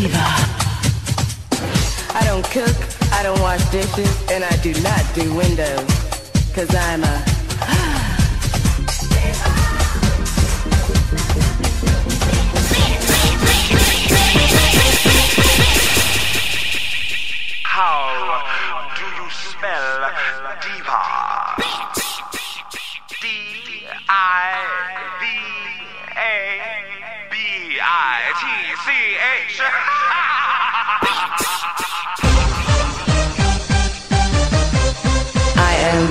diva. I don't cook, I don't wash dishes, and I do not do windows. Cause I'm a How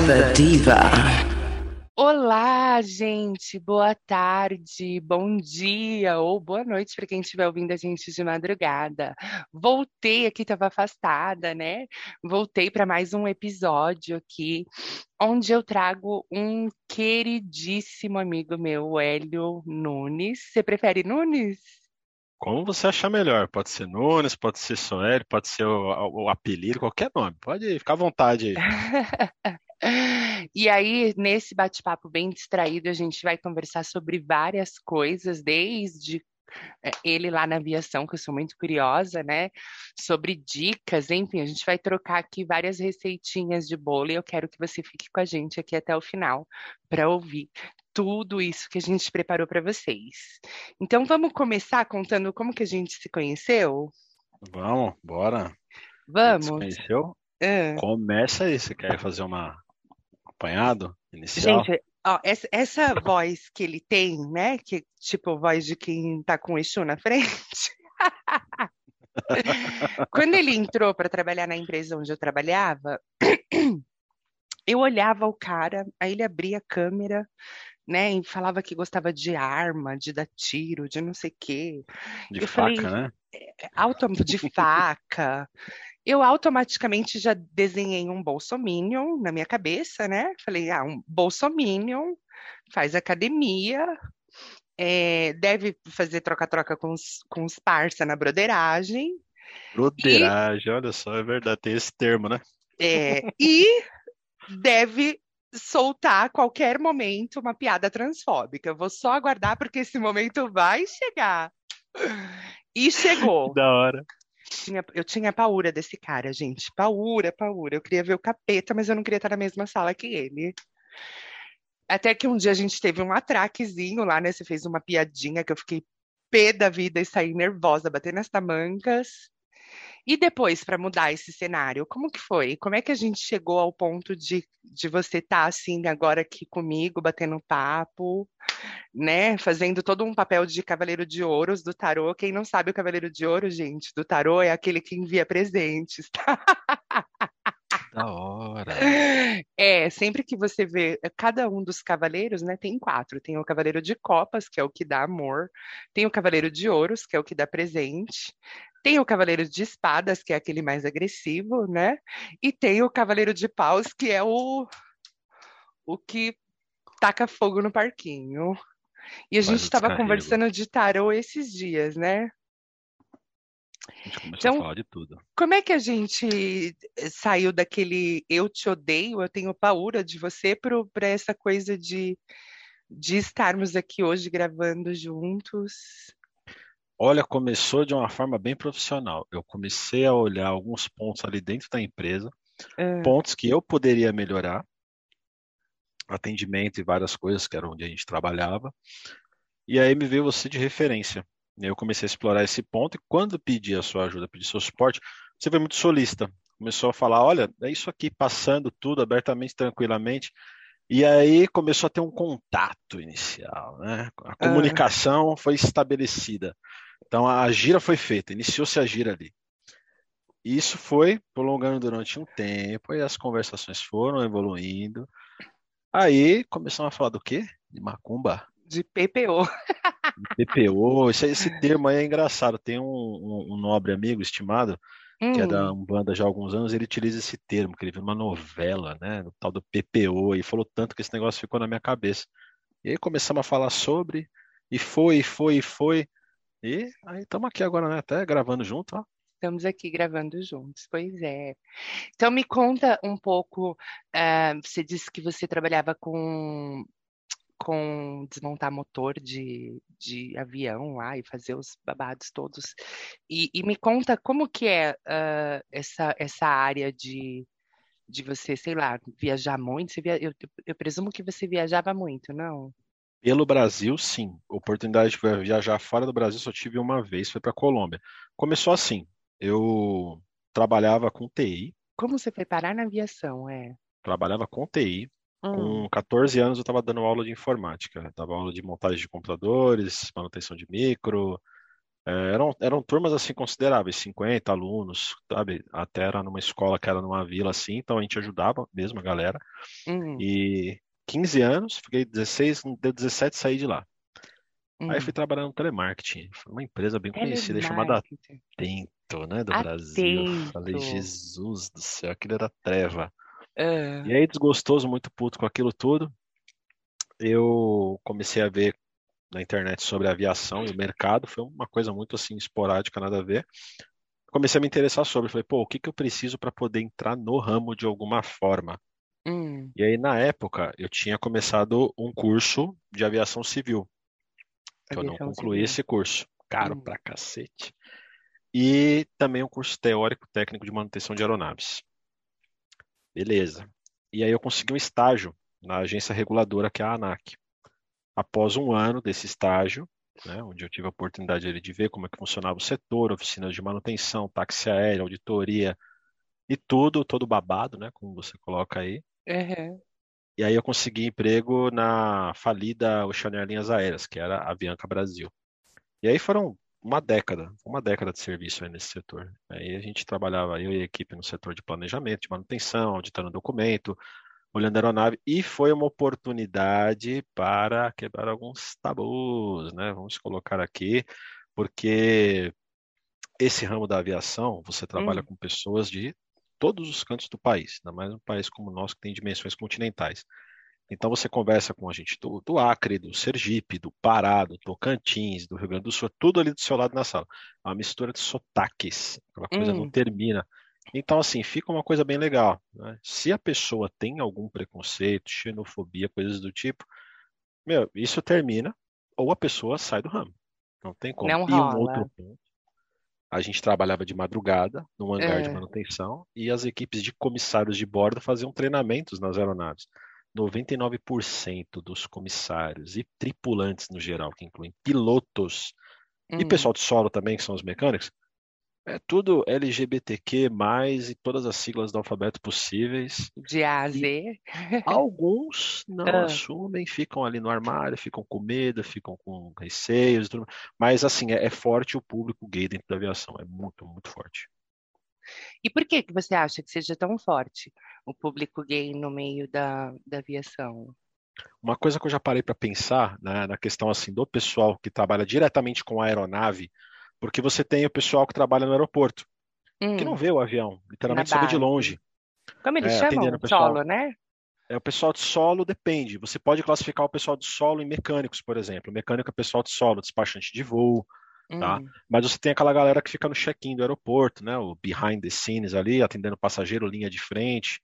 The diva. Olá, gente, boa tarde, bom dia ou boa noite para quem estiver ouvindo a gente de madrugada. Voltei aqui, estava afastada, né? Voltei para mais um episódio aqui, onde eu trago um queridíssimo amigo meu, o Hélio Nunes. Você prefere Nunes? Como você achar melhor. Pode ser Nunes, pode ser Soel, pode ser o, o apelido, qualquer nome. Pode ficar à vontade aí. E aí, nesse bate-papo bem distraído, a gente vai conversar sobre várias coisas, desde é, ele lá na aviação, que eu sou muito curiosa, né? Sobre dicas, enfim, a gente vai trocar aqui várias receitinhas de bolo e eu quero que você fique com a gente aqui até o final para ouvir tudo isso que a gente preparou para vocês. Então, vamos começar contando como que a gente se conheceu? Vamos, bora. Vamos. Você conheceu? Ah. Começa aí. Você quer fazer uma apanhado inicial? Gente, ó, essa, essa voz que ele tem, né? Que tipo voz de quem tá com o Exu na frente. Quando ele entrou para trabalhar na empresa onde eu trabalhava, eu olhava o cara, aí ele abria a câmera, né, e falava que gostava de arma, de dar tiro, de não sei o quê. De eu faca, falei, né? auto de faca. Eu automaticamente já desenhei um bolsominion na minha cabeça, né? Falei, ah, um bolsominion faz academia, é, deve fazer troca-troca com os, com os parça na broderagem, Broderagem, olha só, é verdade, tem esse termo, né? é, e deve soltar a qualquer momento uma piada transfóbica. Eu vou só aguardar porque esse momento vai chegar. E chegou. Da hora. Tinha- eu tinha paura desse cara, gente. Paura, paura. Eu queria ver o capeta, mas eu não queria estar na mesma sala que ele. Até que um dia a gente teve um atraquezinho lá, né? Você fez uma piadinha que eu fiquei pé da vida e saí nervosa, batendo as tamancas. E depois, para mudar esse cenário, como que foi? Como é que a gente chegou ao ponto de, de você estar assim agora aqui comigo, batendo papo, né? Fazendo todo um papel de cavaleiro de ouros do tarô. Quem não sabe o cavaleiro de ouro, gente, do tarô é aquele que envia presentes, tá? Da hora. É, sempre que você vê cada um dos cavaleiros, né, tem quatro. Tem o cavaleiro de copas, que é o que dá amor. Tem o cavaleiro de ouros, que é o que dá presente. Tem o cavaleiro de espadas, que é aquele mais agressivo, né? E tem o cavaleiro de paus, que é o o que taca fogo no parquinho. E a Faz gente estava conversando de tarô esses dias, né? A gente começou Então- a falar de tudo. Como é que a gente eh, saiu daquele eu te odeio, eu tenho paura de você, para essa coisa de, de estarmos aqui hoje gravando juntos? Olha, começou de uma forma bem profissional. Eu comecei a olhar alguns pontos ali dentro da empresa, Ah, pontos que eu poderia melhorar, atendimento e várias coisas, que era onde a gente trabalhava. E aí me veio você de referência. E aí Eu comecei a explorar esse ponto e quando pedi a sua ajuda, pedi seu suporte, você foi muito solista. Começou a falar, olha, é isso aqui, passando tudo abertamente, tranquilamente. E aí começou a ter um contato inicial, né? A comunicação foi estabelecida. Então a gira foi feita, iniciou-se a gira ali. Isso foi prolongando durante um tempo, e as conversações foram evoluindo. Aí começamos a falar do quê? De macumba, de PPO. de PPO. Esse, esse termo aí é engraçado. Tem um, um- um nobre amigo estimado, que é da Hum, Umbanda já há alguns anos, ele utiliza esse termo, que ele viu uma novela, né? O tal do PPO, e falou tanto que esse negócio ficou na minha cabeça. E aí começamos a falar sobre, e foi, e foi, e foi. E aí estamos aqui agora, né? Até gravando junto, ó. estamos aqui gravando juntos, pois é. Então me conta um pouco, ah, você disse que você trabalhava com com desmontar motor de, de avião lá e fazer os babados todos. E, e me conta como que é uh, essa, essa área de, de você, sei lá, viajar muito. Você via, eu, eu presumo que você viajava muito, não? Pelo Brasil, sim. Oportunidade de viajar fora do Brasil só tive uma vez, foi para Colômbia. Começou assim. Eu trabalhava com TI. Como você foi parar na aviação, é? Trabalhava com TI. Hum. Com 14 anos eu estava dando aula de informática. Dava aula de montagem de computadores, manutenção de micro. É, eram, eram turmas assim consideráveis, 50 alunos, sabe? Até era numa escola que era numa vila assim, então a gente ajudava mesmo a galera. Hum, E 15 anos, fiquei 16, deu 17 saí de lá. Aí hum. fui trabalhar no telemarketing. Foi uma empresa bem conhecida chamada. Atento, né, do Brasil. Falei, Atento. Jesus do céu, aquilo era treva. Ah, E aí, desgostoso, muito puto com aquilo tudo, eu comecei a ver na internet sobre aviação e o mercado. Foi uma coisa muito assim esporádica, nada a ver. Comecei a me interessar sobre. Falei, pô, o que que eu preciso para poder entrar no ramo de alguma forma? Hum, E aí, na época, eu tinha começado um curso de aviação civil, que eu não aviação concluí civil. esse curso. Caro Hum. pra cacete. E também um curso teórico técnico de manutenção de aeronaves. Beleza. E aí eu consegui um estágio na agência reguladora que é a ANAC. Após um ano desse estágio, né, onde eu tive a oportunidade ali de ver como é que funcionava o setor, oficinas de manutenção, táxi aéreo, auditoria e tudo, todo babado, né, como você coloca aí. Aham. E aí eu consegui emprego na falida Oceanair Linhas Aéreas, que era a Avianca Brasil. E aí foram uma década, uma década de serviço aí nesse setor. Aí a gente trabalhava, eu e a equipe, no setor de planejamento, de manutenção, auditando documento, olhando a aeronave, e foi uma oportunidade para quebrar alguns tabus, né? Vamos colocar aqui, porque esse ramo da aviação, você trabalha Hum. com pessoas de todos os cantos do país, ainda mais um país como o nosso que tem dimensões continentais. Então você conversa com a gente do, do Acre, do Sergipe, do Pará, do Tocantins, do Rio Grande do Sul, tudo ali do seu lado na sala. É uma mistura de sotaques, aquela coisa não Hum. termina. Então, assim, fica uma coisa bem legal, né? Se a pessoa tem algum preconceito, xenofobia, coisas do tipo, meu, isso termina ou a pessoa sai do ramo. Não tem como. Não E um outro ponto, a gente trabalhava de madrugada num hangar de É. manutenção e as equipes de comissários de bordo faziam treinamentos nas aeronaves. 99% dos comissários e tripulantes no geral, que incluem pilotos e Hum. pessoal de solo também, que são os mecânicos, é tudo LGBTQ+, e todas as siglas do alfabeto possíveis. De A a Z. Alguns não Ah. assumem, ficam ali no armário, ficam com medo, ficam com receios tudo. Mas, assim, é, é forte o público gay dentro da aviação, é muito, muito forte. E por que que você acha que seja tão forte o público gay no meio da, da aviação? Uma coisa que eu já parei para pensar, né, na questão assim do pessoal que trabalha diretamente com a aeronave, porque você tem o pessoal que trabalha no aeroporto, que não Hum, vê o avião, literalmente vê de longe. Como eles É, chamam? o pessoal. Solo, né? É, o pessoal de solo depende. Você pode classificar o pessoal de solo em mecânicos, por exemplo. Mecânico é pessoal de solo, despachante de voo, tá? Hum, Mas você tem aquela galera que fica no check-in do aeroporto, né? O behind the scenes ali, atendendo passageiro, linha de frente.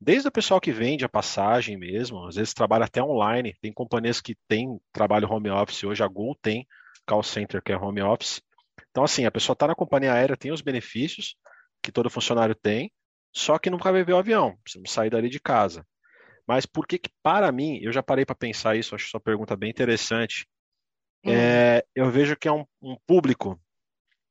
Desde o pessoal que vende a passagem mesmo, às vezes trabalha até online. Tem companhias que têm trabalho home office hoje, a Gol tem call center que é home office. Então, assim, a pessoa está na companhia aérea, tem os benefícios que todo funcionário tem, só que nunca vai ver o avião, precisa sair dali de casa. Mas por que que, para mim, eu já parei para pensar isso, acho sua pergunta bem interessante. hum, É, eu vejo que é um, um público,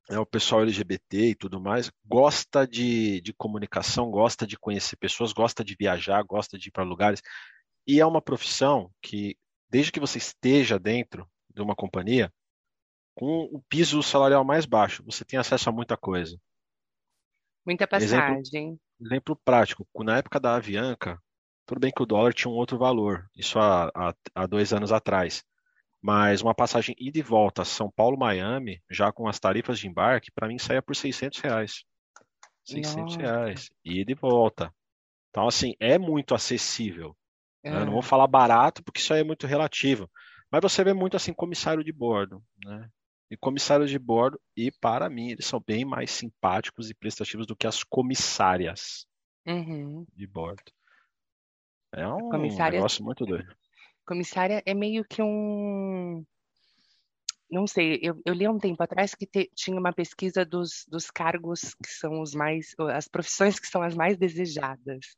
né, o pessoal LGBT e tudo mais, gosta de, de comunicação, gosta de conhecer pessoas, gosta de viajar, gosta de ir para lugares. E é uma profissão que, desde que você esteja dentro de uma companhia, com o piso salarial mais baixo, você tem acesso a muita coisa. muita Exemplo, passagem. exemplo prático, na época da Avianca, tudo bem que o dólar tinha um outro valor, isso há, há, há dois anos atrás. Mas uma passagem ida e volta São Paulo-Miami, já com as tarifas de embarque, para mim saía por 600 reais. 600 Nossa. reais, ida e volta. Então, assim, é muito acessível. né? Não vou falar barato, porque isso aí é muito relativo. Mas você vê muito, assim, comissário de bordo, né? E comissários de bordo, e para mim, eles são bem mais simpáticos e prestativos do que as comissárias uhum. de bordo. É um Comissárias- negócio muito doido. Comissária é meio que um. Não sei, eu, eu li há um tempo atrás que te- tinha uma pesquisa dos, dos cargos que são os mais, as profissões que são as mais desejadas,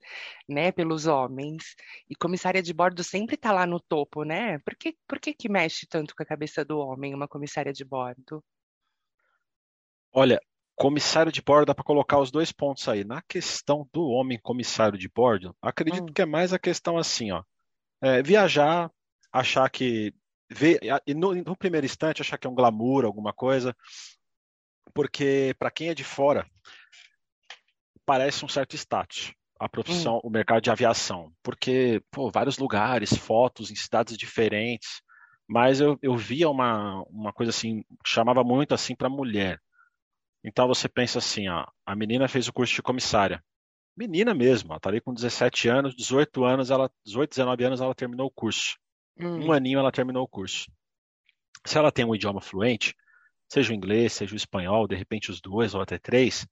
né, pelos homens. E comissária de bordo sempre está lá no topo, né? Por que, por que que mexe tanto com a cabeça do homem uma comissária de bordo? Olha, comissário de bordo, dá para colocar os dois pontos aí. Na questão do homem comissário de bordo, acredito Hum. que é mais a questão assim, ó. É, viajar, achar que. Ver, e no, no primeiro instante, achar que é um glamour, alguma coisa. Porque, para quem é de fora, parece um certo status a profissão, o mercado de aviação. Porque, pô, vários lugares, fotos em cidades diferentes. Mas eu, eu via uma, uma coisa assim, chamava muito assim para mulher. Então você pensa assim, ó, a menina fez o curso de comissária. Menina mesmo, ela tá ali com 17 anos, 18 anos, ela, 18, 19 anos ela terminou o curso. Hum, Um aninho ela terminou o curso. Se ela tem um idioma fluente, seja o inglês, seja o espanhol, de repente os dois ou até três,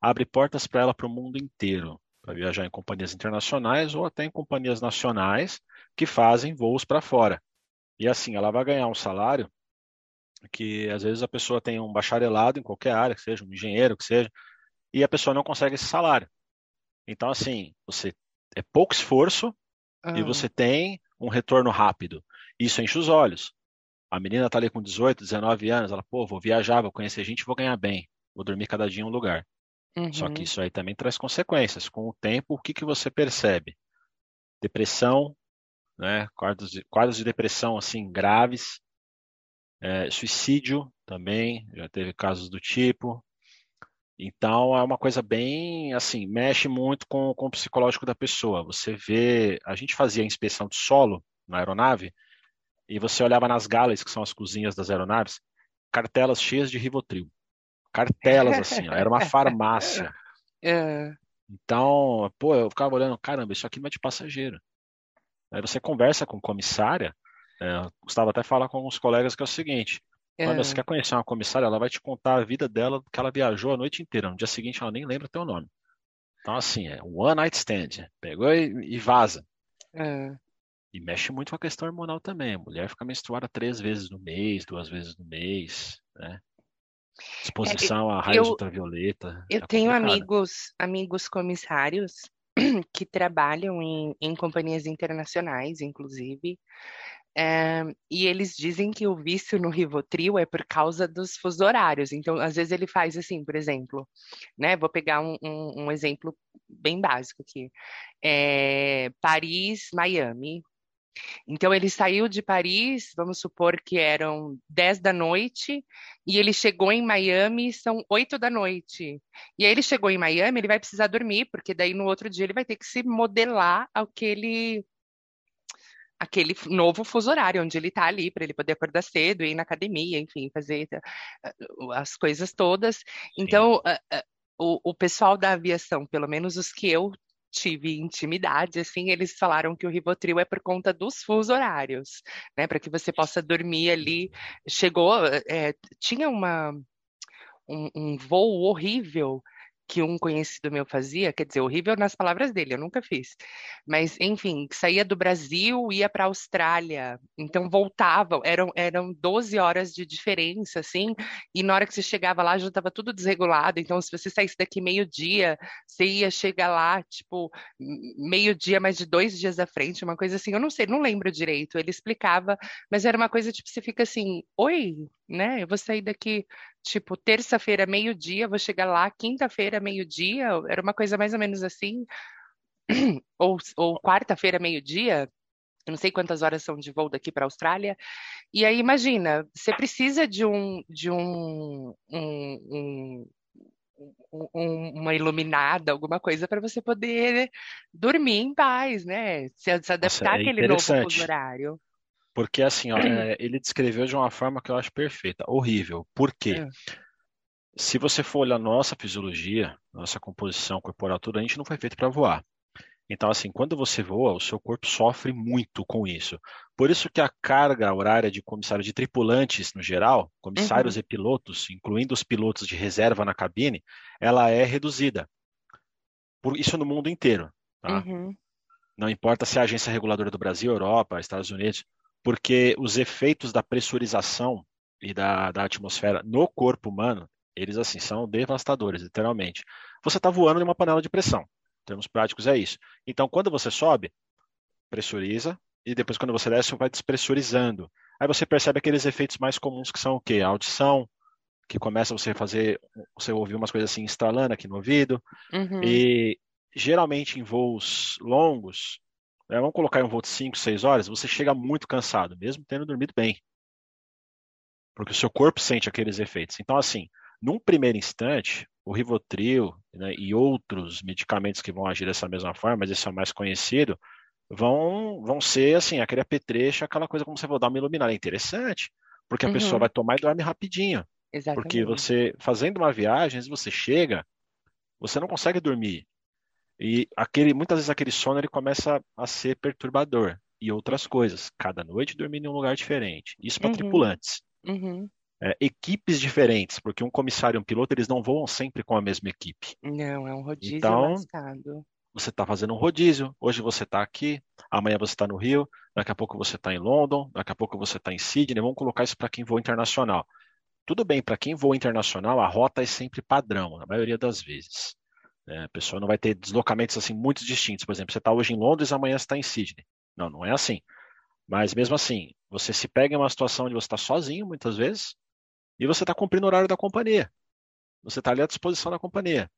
abre portas para ela para o mundo inteiro, para viajar em companhias internacionais ou até em companhias nacionais que fazem voos para fora. E assim, ela vai ganhar um salário que às vezes a pessoa tem um bacharelado em qualquer área, que seja um engenheiro, que seja, e a pessoa não consegue esse salário. Então, assim, você é pouco esforço e ah, você tem um retorno rápido. Isso enche os olhos. A menina tá ali com 18, 19 anos, ela, pô, vou viajar, vou conhecer gente, vou ganhar bem, vou dormir cada dia em um lugar. Só que uhum, isso aí também traz consequências. Com o tempo, o que que você percebe? Depressão, né? Quadros de, quadros de depressão assim graves, é, suicídio também, já teve casos do tipo. Então é uma coisa bem assim, mexe muito com, com o psicológico da pessoa. Você vê, a gente fazia inspeção de solo na aeronave e você olhava nas galas, que são as cozinhas das aeronaves, cartelas cheias de Rivotril. Cartelas assim, ó, era uma farmácia. ah, Então, pô, eu ficava olhando, caramba, isso aqui não é de passageiro. Aí você conversa com comissária, é, eu Gustavo até falar com alguns colegas que é o seguinte, quando você ah. quer conhecer uma comissária, ela vai te contar a vida dela, que ela viajou a noite inteira. No dia seguinte ela nem lembra teu nome. Então, assim, é one night stand. Pegou e, e vaza. ah. E mexe muito com a questão hormonal também. A mulher fica menstruada três vezes no mês, duas vezes no mês, né? Exposição a raios eu- ultravioleta. Eu é tenho amigos, amigos comissários que trabalham em, em companhias internacionais, inclusive, eh, e eles dizem que o vício no Rivotril é por causa dos fusos horários. Então, às vezes ele faz assim, por exemplo, né? Vou pegar um, um- um exemplo bem básico aqui. Eh, Paris, Miami. Então ele saiu de Paris, vamos supor que eram 10 da noite, e ele chegou em Miami, são 8 da noite. E aí ele chegou em Miami, ele vai precisar dormir, porque daí no outro dia ele vai ter que se modelar aquele aquele novo fuso horário, onde ele está ali, para ele poder acordar cedo, ir na academia, enfim, fazer eh, as coisas todas. Então, eh, eh, o, o pessoal da aviação, pelo menos os que eu tive intimidade, assim, eles falaram que o Rivotril é por conta dos fusos horários, né, para que você possa dormir ali. Chegou, eh, tinha uma um, um voo horrível que um conhecido meu fazia, quer dizer, horrível nas palavras dele, eu nunca fiz. Mas, enfim, saía do Brasil, ia para a Austrália, então voltava, eram, eram 12 horas de diferença, assim, e na hora que você chegava lá já estava tudo desregulado, então se você saísse daqui meio-dia, você ia chegar lá, tipo, meio-dia, mais de dois dias à frente, uma coisa assim, eu não sei, não lembro direito, ele explicava, mas era uma coisa, tipo, você fica assim, oi, né, eu vou sair daqui tipo, terça-feira, meio-dia, vou chegar lá, quinta-feira, meio-dia, era uma coisa mais ou menos assim, ou, ou quarta-feira, meio-dia, não sei quantas horas são de voo daqui para a Austrália, e aí imagina, você precisa de um, de um, um, um- um- uma iluminada, alguma coisa para você poder dormir em paz, né? Se, se adaptar é àquele novo horário. Porque assim, ó, é, ele descreveu de uma forma que eu acho perfeita, horrível. Por quê? É. Se você for olhar nossa fisiologia, nossa composição corporal, tudo, a gente não foi feito para voar. Então, assim, quando você voa, o seu corpo sofre muito com isso. Por isso que a carga horária de comissário de tripulantes, no geral, comissários e pilotos, incluindo os pilotos de reserva na cabine, ela é reduzida. Por isso no mundo inteiro, tá? Uhum. Não importa se é a agência reguladora do Brasil, Europa, Estados Unidos, porque os efeitos da pressurização e da, da atmosfera no corpo humano, eles assim são devastadores, literalmente. Você está voando em uma panela de pressão. Em termos práticos é isso. Então, quando você sobe, pressuriza, e depois quando você desce, vai despressurizando. Aí você percebe aqueles efeitos mais comuns que são o quê? A audição, que começa você a fazer, você ouvir umas coisas assim estralando aqui no ouvido. Uhum. E geralmente em voos longos, né, vamos colocar em um voo de 5, 6 horas, você chega muito cansado, mesmo tendo dormido bem. Porque o seu corpo sente aqueles efeitos. Então, assim, num primeiro instante, o Rivotril né, e outros medicamentos que vão agir dessa mesma forma, mas esse é o mais conhecido, vão, vão ser assim, aquele apetrecho, aquela coisa como você vai dar uma iluminada. É interessante, porque a Uhum. pessoa vai tomar e dorme rapidinho. Porque Exatamente. você, fazendo uma viagem, às vezes você chega, você não consegue dormir. E aquele, muitas vezes aquele sono ele começa a ser perturbador. E outras coisas. Cada noite dormir em um lugar diferente. Isso para Uhum. tripulantes. Uhum. É, equipes diferentes, porque um comissário e um piloto, eles não voam sempre com a mesma equipe. Não, é um rodízio Então. Você está fazendo um rodízio, hoje você está aqui, amanhã você está no Rio, daqui a pouco você está em London, daqui a pouco você está em Sydney. Vamos colocar isso para quem voa internacional. Tudo bem, para quem voa internacional, a rota é sempre padrão, na maioria das vezes. É, a pessoa não vai ter deslocamentos assim muito distintos. Por exemplo, você está hoje em Londres, amanhã você está em Sydney. Não, não é assim. Mas mesmo assim, você se pega em uma situação onde você está sozinho, muitas vezes, e você está cumprindo o horário da companhia. Você está ali à disposição da companhia.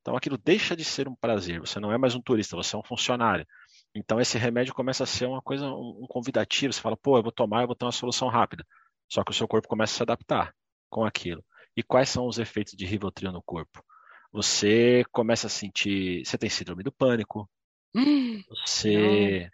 Então aquilo deixa de ser um prazer. Você não é mais um turista, você é um funcionário. Então esse remédio começa a ser uma coisa, um um convidativo. Você fala, pô, eu vou tomar, eu vou ter uma solução rápida. Só que o seu corpo começa a se adaptar com aquilo. E quais são os efeitos de Rivotril no corpo? Você começa a sentir, você tem síndrome do pânico, Hum, você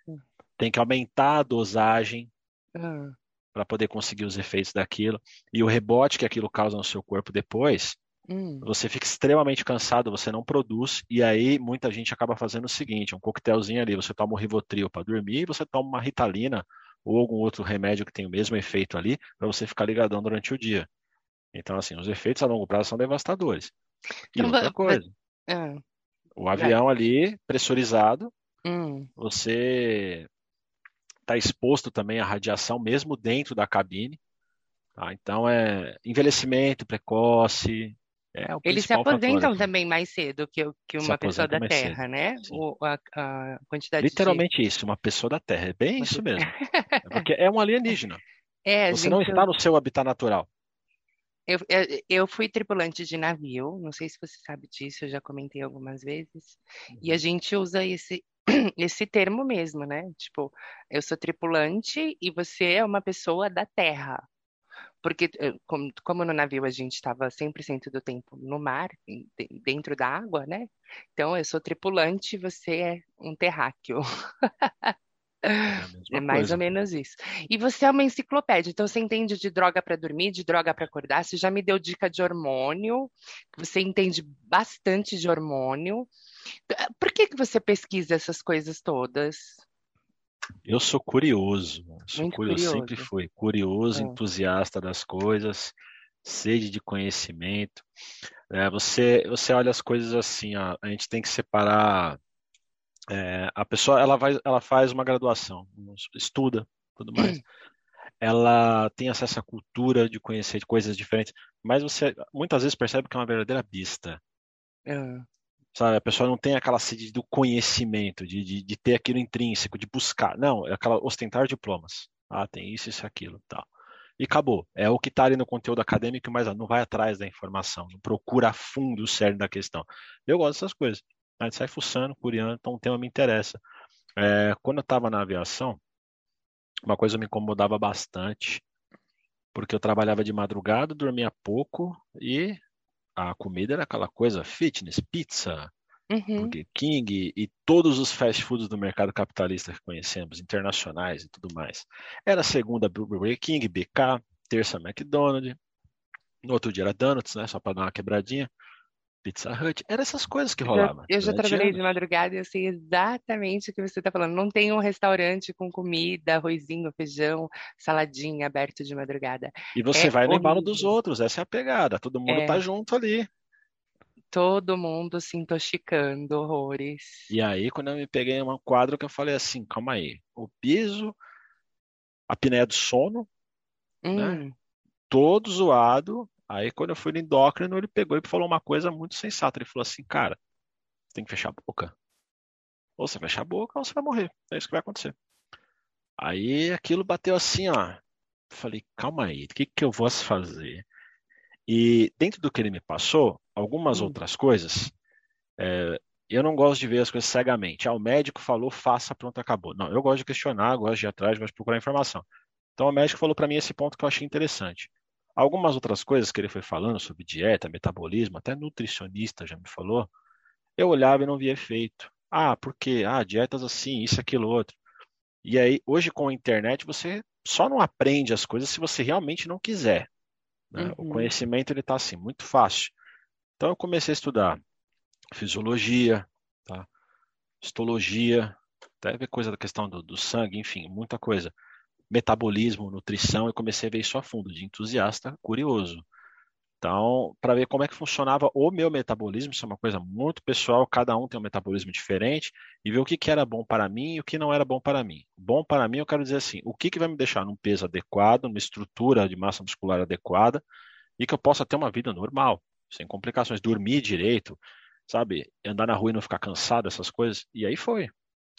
tem que aumentar a dosagem ah, para poder conseguir os efeitos daquilo. E o rebote que aquilo causa no seu corpo depois, hum. você fica extremamente cansado, você não produz, e aí muita gente acaba fazendo o seguinte, um coquetelzinho ali, você toma um Rivotril para dormir, e você toma uma Ritalina ou algum outro remédio que tem o mesmo efeito ali, para você ficar ligadão durante o dia. Então, assim, os efeitos a longo prazo são devastadores. E Então, outra coisa, Ah, o avião ali, pressurizado, hum. você está exposto também à radiação mesmo dentro da cabine. tá? Então é envelhecimento precoce. É o Eles se fator aposentam aqui. também mais cedo que, que uma pessoa da Terra, cedo, né? O, a, a quantidade de... Literalmente isso, uma pessoa da Terra. É bem isso mesmo. É porque é um alienígena. É, Você não gente, está no seu habitat natural. Eu, eu, eu fui tripulante de navio, não sei se você sabe disso, eu já comentei algumas vezes, e Uhum. a gente usa esse, esse termo mesmo, né? Tipo, eu sou tripulante e você é uma pessoa da terra. Porque, eh, como, como no navio a gente estava 100% do tempo no mar, dentro da água, né? Então, eu sou tripulante e você é um terráqueo. É É mais coisa. ou menos isso. E você é uma enciclopédia, então você entende de droga para dormir, de droga para acordar. Você já me deu dica de hormônio, você entende bastante de hormônio. Por que que você pesquisa essas coisas todas? Eu sou curioso. Sou Muito curioso, sempre curioso. fui curioso, É. entusiasta das coisas, sede de conhecimento. É, você, você olha as coisas assim, ó, a gente tem que separar. É, a pessoa ela vai, ela faz uma graduação, estuda, tudo mais. Ela tem acesso à cultura de conhecer coisas diferentes, mas você muitas vezes percebe que é uma verdadeira bista. Ah, Sabe, a pessoa não tem aquela sede do conhecimento, de, de, de ter aquilo intrínseco, de buscar. Não, é aquela ostentar diplomas. Ah, tem isso, isso, aquilo, tal. E acabou. É o que está ali no conteúdo acadêmico, mas não vai atrás da informação, não procura a fundo o cerne da questão. Eu gosto dessas coisas. A gente sai fuçando, curiando, então o tema me interessa. É, quando eu estava na aviação, uma coisa me incomodava bastante, porque eu trabalhava de madrugada, dormia pouco e a comida era aquela coisa fitness, pizza, uhum, Burger King e todos os fast foods do mercado capitalista que conhecemos, internacionais e tudo mais. Era segunda Burger King, BK, terça McDonald's, no outro dia era Donuts, né, só para dar uma quebradinha, Pizza Hut, eram essas coisas que rolavam. eu já durante trabalhei de madrugada e eu sei exatamente o que você está falando. Não tem um restaurante com comida, arrozinho, feijão, saladinha aberto de madrugada. E você É vai no embalo horrível. dos outros, essa é a pegada, todo mundo É. tá junto ali. todo mundo se intoxicando, horrores. E aí, quando eu me peguei em um quadro que eu falei assim, calma aí, o piso, a apneia do sono, Hum, todo zoado. Aí, quando eu fui no endócrino, ele pegou e falou uma coisa muito sensata. Ele falou assim, cara, você tem que fechar a boca. Ou você fecha a boca ou você vai morrer. É isso que vai acontecer. Aí aquilo bateu assim, ó. Falei, calma aí, o que que eu vou fazer? E dentro do que ele me passou, algumas Hum. outras coisas, é, eu não gosto de ver as coisas cegamente. Ah, o médico falou, faça, pronto, acabou. Não, eu gosto de questionar, gosto de ir atrás, gosto de procurar informação. Então o médico falou para mim esse ponto que eu achei interessante. Algumas outras coisas que ele foi falando sobre dieta, metabolismo, até nutricionista já me falou, eu olhava e não via efeito. Ah, por quê? Ah, dietas assim, isso, aquilo, outro. E aí, hoje com a internet, você só não aprende as coisas se você realmente não quiser. né? O Uhum. conhecimento ele está assim, muito fácil. Então eu comecei a estudar fisiologia, tá? histologia, até ver coisa da questão do, do sangue, enfim, muita coisa. Metabolismo, nutrição, eu comecei a ver isso a fundo, de entusiasta curioso. Então, para ver como é que funcionava o meu metabolismo, isso é uma coisa muito pessoal, cada um tem um metabolismo diferente, e ver o que, que era bom para mim e o que não era bom para mim. Bom para mim, eu quero dizer assim, o que, que vai me deixar num peso adequado, numa estrutura de massa muscular adequada, e que eu possa ter uma vida normal, sem complicações, dormir direito, sabe? Andar na rua e não ficar cansado, essas coisas. E aí foi.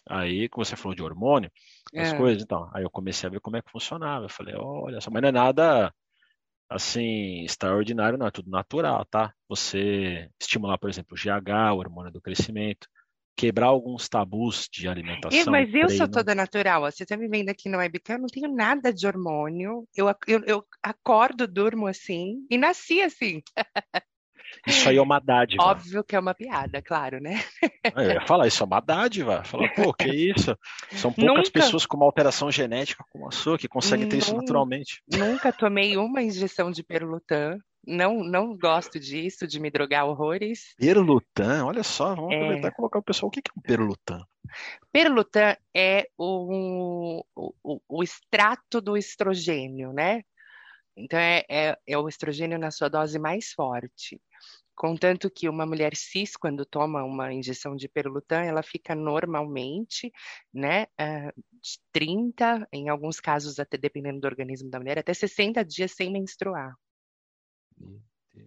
Aí, como você falou de hormônio, as É. coisas, então, aí eu comecei a ver como é que funcionava. Eu falei, olha só, mas não é nada assim extraordinário, não, é tudo natural, tá? Você estimular, por exemplo, o GH, o hormônio do crescimento, quebrar alguns tabus de Ih, alimentação, mas eu sou treino. toda natural. ó. Você tá me vendo aqui no webcam, eu não tenho nada de hormônio. Eu, eu, eu acordo, durmo assim e nasci assim. Isso aí é uma dádiva. Óbvio que é uma piada, claro, né? Eu ia falar, isso é uma dádiva. Falar, pô, que isso? São poucas Nunca. pessoas com uma alteração genética como a sua que conseguem ter isso Nun- naturalmente. Nunca tomei uma injeção de Perlutan. Não, não gosto disso, de me drogar horrores. Perlutan, olha só, vamos É. aproveitar e colocar o pessoal. O que é um perlutan? Perlutan é o, o, o- o extrato do estrogênio, né? Então, é, é, é o estrogênio na sua dose mais forte. Contanto que uma mulher cis, quando toma uma injeção de Perlutan, ela fica normalmente, né, ah, de 30, em alguns casos, até dependendo do organismo da mulher, até 60 dias sem menstruar,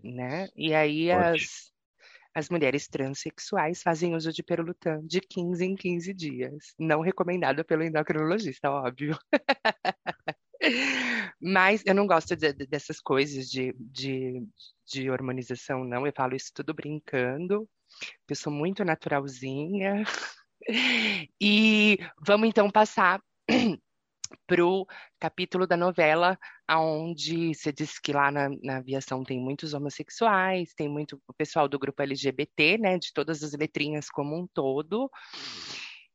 né? E aí Forte. as, as mulheres transexuais fazem uso de Perlutan de 15 em 15 dias. Não recomendado pelo endocrinologista, óbvio. Mas eu não gosto de- de- dessas coisas de, de, de hormonização, não. Eu falo isso tudo brincando. Eu sou muito naturalzinha. E vamos então passar para o capítulo da novela, onde você disse que lá na, na aviação tem muitos homossexuais, tem muito pessoal do grupo LGBT, né, de todas as letrinhas como um todo.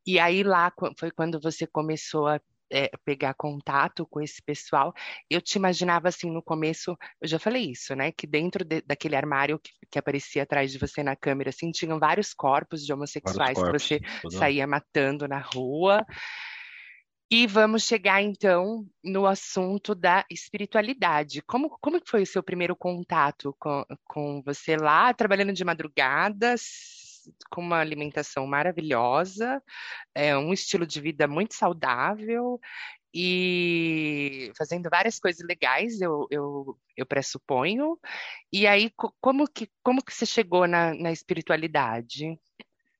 E aí lá foi quando você começou a é, pegar contato com esse pessoal. Eu te imaginava assim no começo, eu já falei isso, né, que dentro de- daquele armário que, que aparecia atrás de você na câmera, assim, tinham vários corpos de homossexuais que corpos. você tudo. saía matando na rua. E vamos chegar então no assunto da espiritualidade. Como, como que foi o seu primeiro contato com, com você lá, trabalhando de madrugada, com uma alimentação maravilhosa, é, um estilo de vida muito saudável e fazendo várias coisas legais, eu, eu, eu pressuponho. E aí, co- como que, como que você chegou na, na espiritualidade?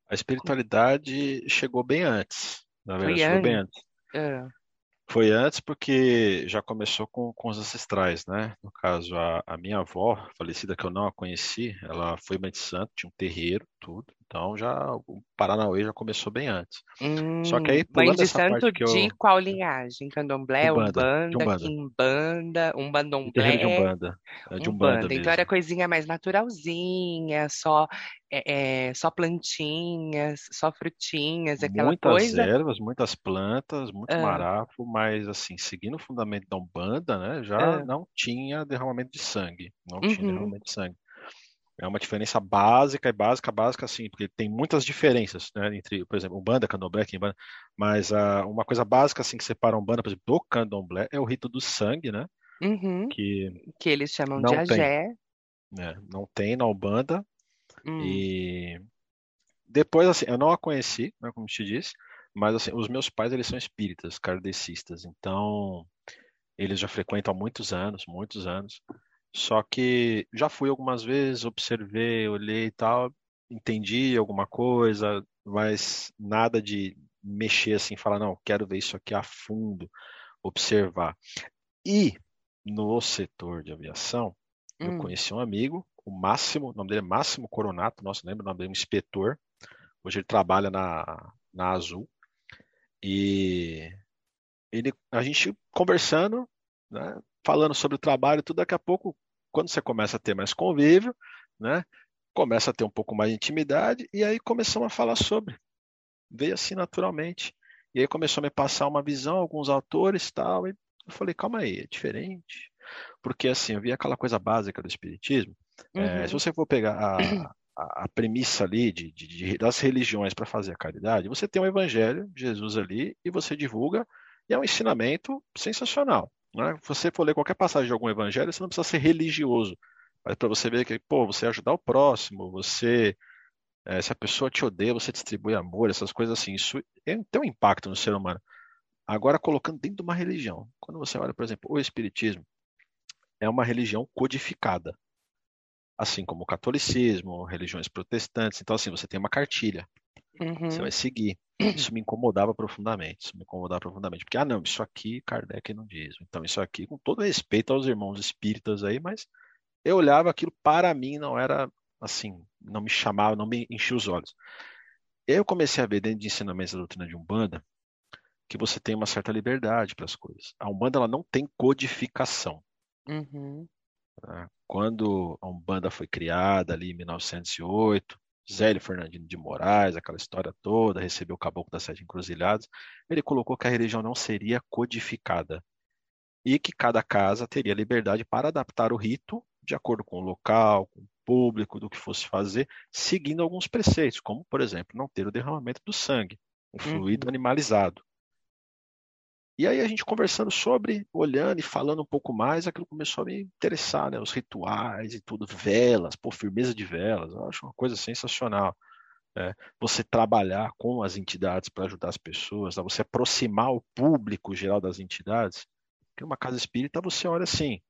A espiritualidade chegou bem antes. Na verdade, Foi chegou bem antes? antes. Foi antes porque já começou com, com os ancestrais, né? No caso, a, a minha avó, falecida, que eu não a conheci, ela foi mãe de santo, tinha um terreiro, tudo. Então já o Paranauê já começou bem antes. Só que aí, hum, mãe pulando de essa santo parte que eu. de qual linhagem? Candomblé, Umbanda, de Umbanda, Umbanda. Quimbanda, Umbandomblé, de Umbanda. É de Umbanda Umbanda. Então era coisinha mais naturalzinha, só é, é, só plantinhas, só frutinhas, aquela Muitas coisa. ervas, muitas plantas, muito Ah, marafo, mas assim, seguindo o fundamento da Umbanda, né, já ah, não tinha derramamento de sangue, não tinha uhum, derramamento de sangue. É uma diferença básica e básica, básica, assim, porque tem muitas diferenças, né, entre, por exemplo, Umbanda, Candomblé, Quimbanda, mas ah, uma coisa básica, assim, que separa Umbanda, por exemplo, do Candomblé é o rito do sangue, né, uhum, que que eles chamam de tem, agé. né, não tem na Umbanda, Hum. E depois, assim, eu não a conheci, né, como te disse, mas assim, os meus pais, eles são espíritas, kardecistas, então eles já frequentam há muitos anos, muitos anos. Só que já fui algumas vezes, observei, olhei e tal, entendi alguma coisa, mas nada de mexer assim, falar, não, quero ver isso aqui a fundo, observar. E no setor de aviação, eu Hum. conheci um amigo, o Máximo, o nome dele é Máximo Coronato, nossa, lembra o nome dele, um inspetor. Hoje ele trabalha na, na Azul. E ele, a gente conversando, né, falando sobre o trabalho, tudo daqui a pouco, quando você começa a ter mais convívio, né, começa a ter um pouco mais de intimidade, e aí começamos a falar sobre. Veio assim naturalmente. E aí começou a me passar uma visão, alguns autores tal, e eu falei, calma aí, é diferente. Porque assim, eu vi aquela coisa básica do espiritismo. É, Uhum. se você for pegar a, a, premissa ali de, de- de- das religiões para fazer a caridade, você tem um evangelho de Jesus ali e você divulga, e é um ensinamento sensacional. Né? Você for ler qualquer passagem de algum evangelho, você não precisa ser religioso, mas para você ver que, pô, você ajudar o próximo, você, é, se a pessoa te odeia, você distribui amor, essas coisas assim, isso é- tem um impacto no ser humano. Agora, colocando dentro de uma religião, quando você olha, por exemplo, o Espiritismo, é uma religião codificada assim como o catolicismo, religiões protestantes. Então, assim, você tem uma cartilha, Uhum. você vai seguir. Isso me incomodava profundamente, isso me incomodava profundamente, porque, ah, não, isso aqui Kardec não diz. Então, isso aqui, com todo respeito aos irmãos espíritas aí, mas eu olhava aquilo, para mim, não era, assim, não me chamava, não me enchia os olhos. Eu comecei a ver dentro de ensinamentos da doutrina de Umbanda que você tem uma certa liberdade para as coisas. A Umbanda, ela não tem codificação. Uhum. né? Quando a Umbanda foi criada ali em 1908, Zélio Fernandino de Moraes, aquela história toda, recebeu o Caboclo das Sete Encruzilhadas, ele colocou que a religião não seria codificada e que cada casa teria liberdade para adaptar o rito de acordo com o local, com o público, do que fosse fazer, seguindo alguns preceitos, como, por exemplo, não ter o derramamento do sangue, um fluido Uhum. animalizado. E aí a gente conversando sobre, olhando e falando um pouco mais, aquilo começou a me interessar, né? Os rituais e tudo, velas, pô, firmeza de velas, eu acho uma coisa sensacional. né? Você trabalhar com as entidades para ajudar as pessoas, né? você aproximar o público geral das entidades. Porque uma casa espírita você olha assim,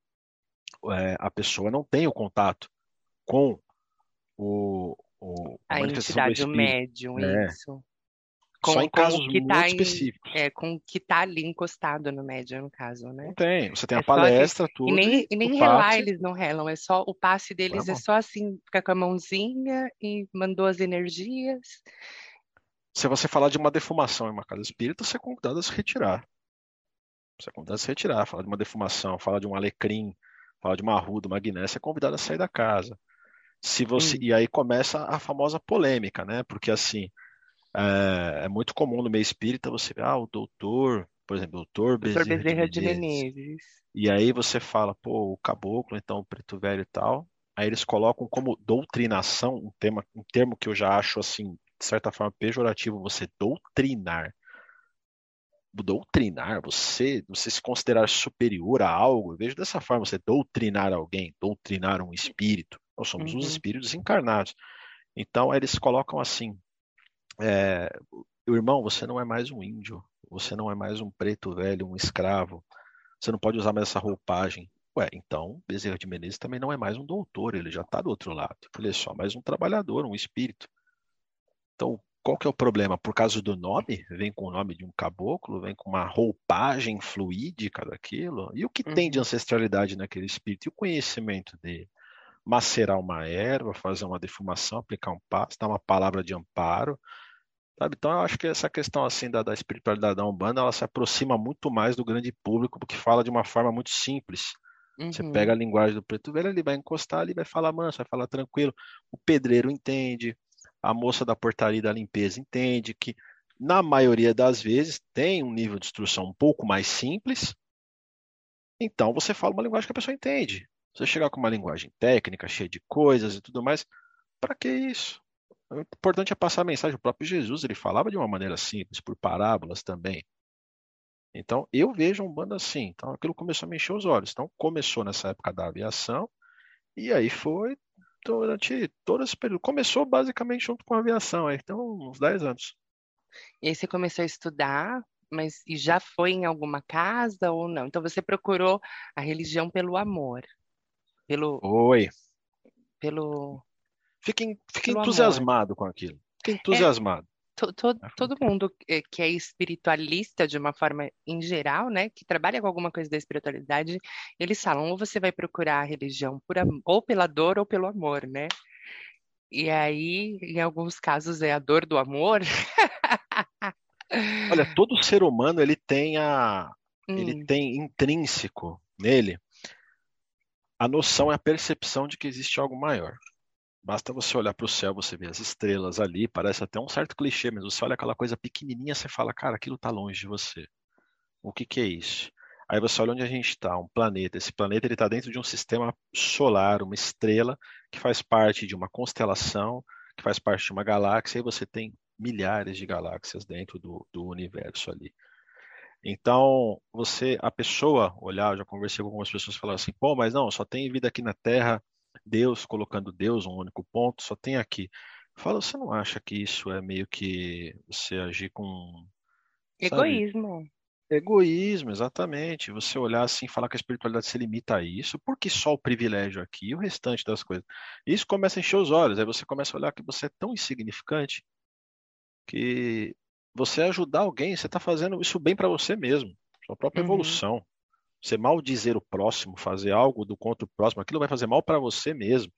é, a pessoa não tem o contato com o, o- a entidade, o médium, É. isso. Só Com- em com o casos que muito tá em- específicos. É, com o que tá ali encostado no médium, no caso, né? Não tem. Você tem É a só palestra, E tudo. nem, e nem o relar passe. eles não relam, é só o passe deles Tá é bom. só assim, fica com a mãozinha e mandou as energias. Se você falar de uma defumação em uma casa espírita, você é convidado a se retirar. Você é convidado a se retirar. Falar de uma defumação, falar de um alecrim, falar de uma arruda, uma guiné, você é convidado a sair da casa. Se você Hum. E aí começa a famosa polêmica, né? Porque assim, é, é muito comum no meio espírita você ver, ah, o doutor, por exemplo, doutor Doutor Bezerra Bezerra de Menezes. Menezes. E aí você fala, pô, o caboclo, então o preto velho e tal. Aí eles colocam como doutrinação, um tema, um termo que eu já acho assim, de certa forma pejorativo, você doutrinar. Doutrinar, você, você se considerar superior a algo, eu vejo dessa forma, você doutrinar alguém, doutrinar um espírito. Nós somos Uhum. os espíritos encarnados. Então eles colocam assim, é, irmão, você não é mais um índio, você não é mais um preto velho, um escravo. Você não pode usar mais essa roupagem. Ué, então Bezerra de Menezes também não é mais um doutor, ele já está do outro lado. Ele é só mais um trabalhador, um espírito. Então, qual que é o problema? Por causa do nome? Vem com o nome de um caboclo, vem com uma roupagem fluídica daquilo. E o que tem de Uhum. ancestralidade naquele espírito? E o conhecimento dele? Macerar uma erva, fazer uma defumação, aplicar um passo, dar uma palavra de amparo. Sabe? Então, eu acho que essa questão assim da, da espiritualidade da Umbanda, ela se aproxima muito mais do grande público, porque fala de uma forma muito simples. Você Uhum. pega a linguagem do preto velho, ele vai encostar ali, vai falar manso, vai falar tranquilo. O pedreiro entende, a moça da portaria da limpeza entende que, na maioria das vezes, tem um nível de instrução um pouco mais simples. Então, você fala uma linguagem que a pessoa entende. Você chegar com uma linguagem técnica, cheia de coisas e tudo mais, para que isso? O importante é passar a mensagem. O próprio Jesus, ele falava de uma maneira simples, por parábolas também. Então, eu vejo um bando assim. Então, aquilo começou a me encher os olhos. Então, começou nessa época da aviação, e aí foi durante todo esse período. Começou basicamente junto com a aviação, aí, então uns 10 anos. E aí você começou a estudar, mas e já foi em alguma casa ou não? Então você procurou a religião pelo amor, pelo, Oi. pelo Fiquem, fiquem Pelo amor. entusiasmado com aquilo. Fiquem entusiasmado. to- to- todo mundo que é espiritualista de uma forma em geral, né, que trabalha com alguma coisa da espiritualidade, eles falam ou você vai procurar a religião por ou pela dor ou pelo amor, né? E aí, em alguns casos é a dor do amor. Olha, todo ser humano ele tem a, ele Hum, tem intrínseco nele a noção e a percepção de que existe algo maior. Basta você olhar para o céu, você vê as estrelas ali, parece até um certo clichê, mas você olha aquela coisa pequenininha, você fala, cara, aquilo está longe de você. O que que é isso? Aí você olha onde a gente está, um planeta. Esse planeta ele está dentro de um sistema solar, uma estrela que faz parte de uma constelação, que faz parte de uma galáxia, e você tem milhares de galáxias dentro do, do universo ali. Então, você, a pessoa olhar, eu já conversei com algumas pessoas falaram assim, pô, mas não, só tem vida aqui na Terra, Deus colocando Deus, um único ponto, só tem aqui. Fala, você não acha que isso é meio que você agir com, sabe, egoísmo. egoísmo, exatamente. Você olhar assim e falar que a espiritualidade se limita a isso, porque só o privilégio aqui e o restante das coisas. Isso começa a encher os olhos, aí você começa a olhar que você é tão insignificante que você ajudar alguém, você está fazendo isso bem para você mesmo, sua própria Uhum. evolução. Você mal dizer o próximo, fazer algo do contra o próximo, aquilo vai fazer mal para você mesmo.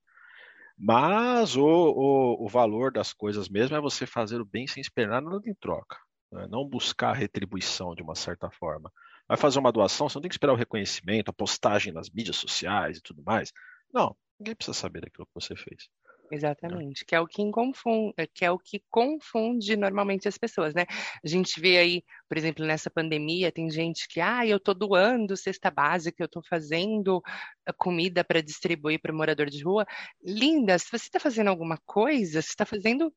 Mas o, o, o valor das coisas mesmo é você fazer o bem sem esperar nada em troca. né? Não buscar retribuição de uma certa forma. Vai fazer uma doação, você não tem que esperar o reconhecimento, a postagem nas mídias sociais e tudo mais. Não, ninguém precisa saber daquilo que você fez. Né? Exatamente, que é o que confunde, que é o que confunde normalmente as pessoas, né? A gente vê aí, por exemplo, nessa pandemia, tem gente que, ah, eu tô doando cesta básica, eu tô fazendo eh, comida para distribuir para morador de rua. Linda, se você está fazendo alguma coisa, você está fazendo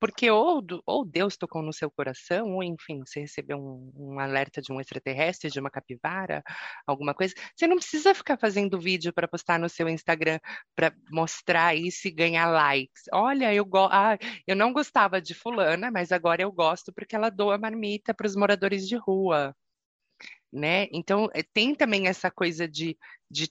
porque ou, ou Deus tocou no seu coração, ou enfim, você recebeu um, um alerta de um extraterrestre, de uma capivara, alguma coisa. Você não precisa ficar fazendo vídeo para postar no seu Instagram para mostrar isso e ganhar likes. Olha, eu, go ah, eu não gostava de fulana, mas agora eu gosto porque ela doa marmita para os moradores de rua, né? Então, eh, tem também essa coisa de, de,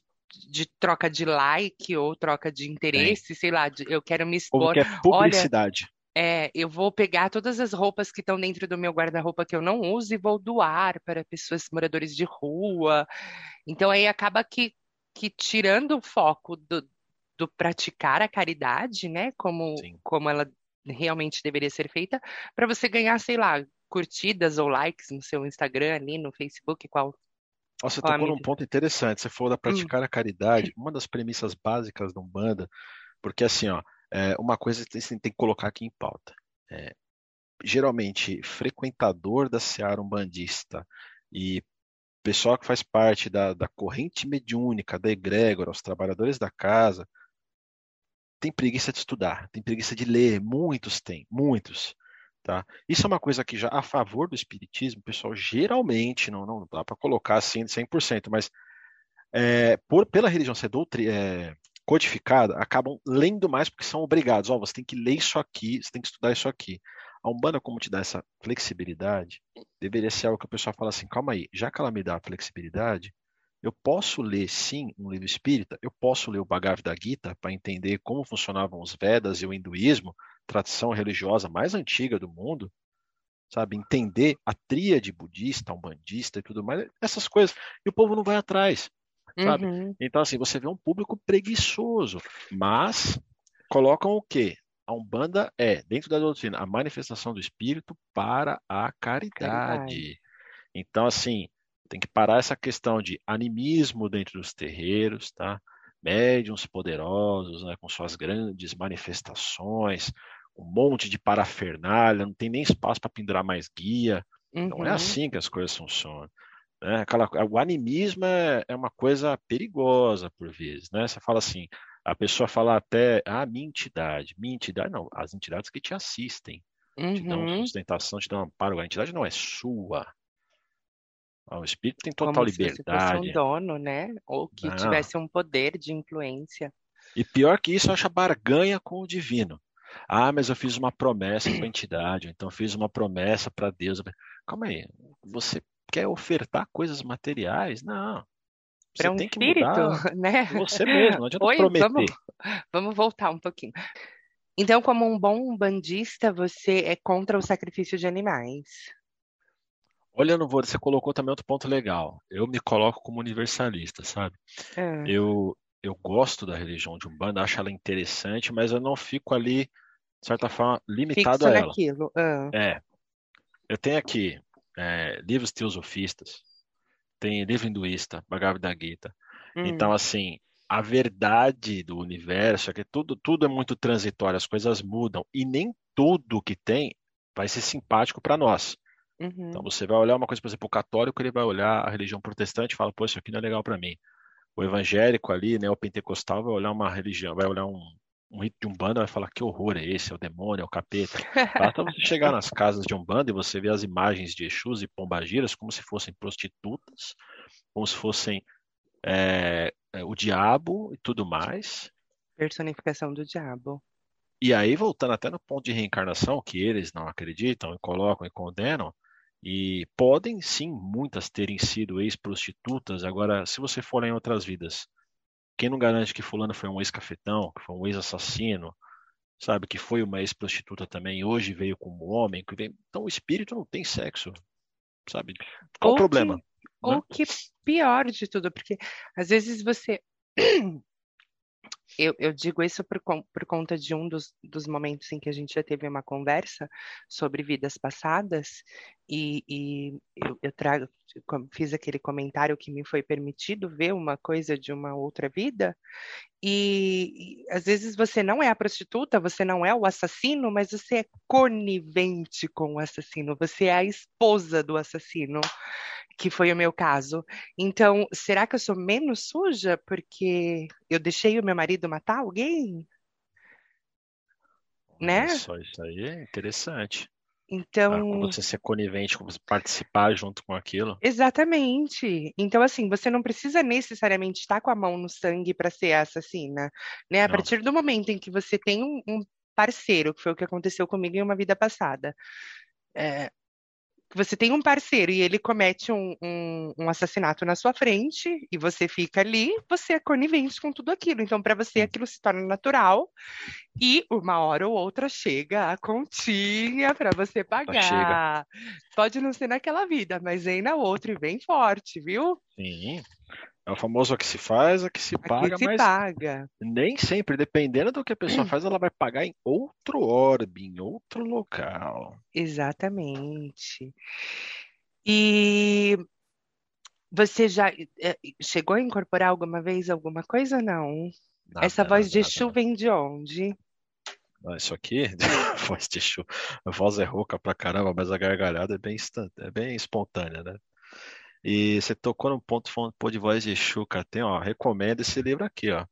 de troca de like ou troca de interesse, sei lá, de- eu quero me expor. quer Olha, publicidade. É, eu vou pegar todas as roupas que estão dentro do meu guarda-roupa que eu não uso e vou doar para pessoas moradores de rua. Então aí acaba que, que tirando o foco do, do praticar a caridade, né, como, Sim. como ela realmente deveria ser feita, para você ganhar, sei lá, curtidas ou likes no seu Instagram ali, no Facebook, qual, Nossa, qual a tocou num ponto interessante. Você falou da Hum, praticar a caridade. Uma das premissas básicas da Umbanda, porque assim, ó, é, uma coisa que você tem que colocar aqui em pauta. É, geralmente, frequentador da seara umbandista e pessoal que faz parte da, da corrente mediúnica, da egrégora, os trabalhadores da casa, tem preguiça de estudar, tem preguiça de ler. Muitos têm, muitos. Tá? Isso é uma coisa que já a favor do espiritismo, pessoal geralmente, não, não dá para colocar assim de 100%, mas é, por, pela religião ser doutri, é, codificada, acabam lendo mais porque são obrigados. Ó, você tem que ler isso aqui, você tem que estudar isso aqui. A Umbanda, como te dá essa flexibilidade, deveria ser algo que o pessoal fala assim, calma aí, já que ela me dá a flexibilidade, eu posso ler, sim, um livro espírita, eu posso ler o Bhagavad Gita para entender como funcionavam os Vedas e o hinduísmo, tradição religiosa mais antiga do mundo, sabe? Entender a tríade budista, umbandista e tudo mais, essas coisas. E o povo não vai atrás, sabe? Uhum. Então, assim, você vê um público preguiçoso, mas colocam o quê? A Umbanda é, dentro da doutrina, a manifestação do espírito para a caridade. Caridade. Então, assim, tem que parar essa questão de animismo dentro dos terreiros, tá? Médiuns poderosos, né, com suas grandes manifestações, um monte de parafernália, não tem nem espaço para pendurar mais guia. Não é Uhum. assim que as coisas funcionam. Né? Aquela, o animismo é, é uma coisa perigosa por vezes, né? Você fala assim, a pessoa fala até, ah, minha entidade, minha entidade, não, as entidades que te assistem, te dão Uhum. sustentação, te dão amparo, a entidade não é sua. Ah, O espírito tem total Como se você fosse um liberdade. dono, né? Ou que Não, tivesse um poder de influência. E pior que isso, acha barganha com o divino. Ah, mas eu fiz uma promessa para a entidade, então eu fiz uma promessa para Deus. Calma aí, você quer ofertar coisas materiais? Não. Para um tem que espírito, mudar né? você mesmo, não adianta Oi, prometer. vamos, vamos voltar um pouquinho. Então, como um bom bandista, você é contra o sacrifício de animais. Olha, não vou, você colocou também outro ponto legal. Eu me coloco como universalista, sabe? Ah, Eu, eu gosto da religião de Umbanda, acho ela interessante, mas eu não fico ali, de certa forma, limitado fixo a ela. naquilo. Ah, É, eu tenho aqui é, livros teosofistas, tem livro hinduísta, Bhagavad Gita. hum, Então, assim, a verdade do universo é que tudo, tudo é muito transitório, as coisas mudam, e nem tudo que tem vai ser simpático para nós. uhum. Então, você vai olhar uma coisa, por exemplo, o católico, ele vai olhar a religião protestante e fala, pô, isso aqui não é legal para mim. O evangélico ali, né, o pentecostal, vai olhar uma religião, vai olhar um, um rito de Umbanda, vai falar, que horror é esse? É o demônio, é o capeta. Basta você chegar nas casas de Umbanda e você ver as imagens de Exus e Pombagiras como se fossem prostitutas, como se fossem é, o diabo e tudo mais. Personificação do diabo. E aí, voltando até no ponto de reencarnação, que eles não acreditam e colocam e condenam, e podem sim muitas terem sido ex-prostitutas. Agora, se você for em outras vidas, quem não garante que fulano foi um ex-cafetão, que foi um ex-assassino, sabe, que foi uma ex-prostituta também, hoje veio como homem, que veio- então o espírito não tem sexo, sabe? Qual o Ou que- problema? né? Ou que pior de tudo, porque às vezes você. Eu, eu digo isso por, por conta de um dos, dos momentos em que a gente já teve uma conversa sobre vidas passadas, e, e eu, eu trago, fiz aquele comentário que me foi permitido ver uma coisa de uma outra vida, e, e às vezes você não é a prostituta, você não é o assassino, mas você é conivente com o assassino, você é a esposa do assassino, que foi o meu caso. Então, será que eu sou menos suja porque eu deixei o meu marido matar alguém? Né? Só, isso aí é interessante. Ah, Então, com você ser conivente, participar junto com aquilo. Exatamente. Então, assim, você não precisa necessariamente estar com a mão no sangue para ser assassina, né? A Não. partir do momento em que você tem um, um parceiro, que foi o que aconteceu comigo em uma vida passada, é, que você tem um parceiro e ele comete um, um- um assassinato na sua frente e você fica ali, você é conivente com tudo aquilo. Então, para você, aquilo se torna natural e uma hora ou outra chega a continha para você pagar. Pode não ser naquela vida, mas vem na outra e vem forte, viu? Sim. É o famoso a que se faz, a que se Aqui paga, se mas paga. nem sempre, dependendo do que a pessoa faz, ela vai pagar em outro orbe, em outro local. Exatamente. E você já eh, chegou a incorporar alguma vez alguma coisa ou não? Nada, Essa voz nada, de nada, Exu nada. vem de onde? Isso aqui, voz de Exu. A voz é rouca pra caramba, mas a gargalhada é bem, instan- é bem espontânea, né? E você tocou num ponto falando pô, de voz de Exu, cara. Tem, ó, recomendo esse livro aqui, ó.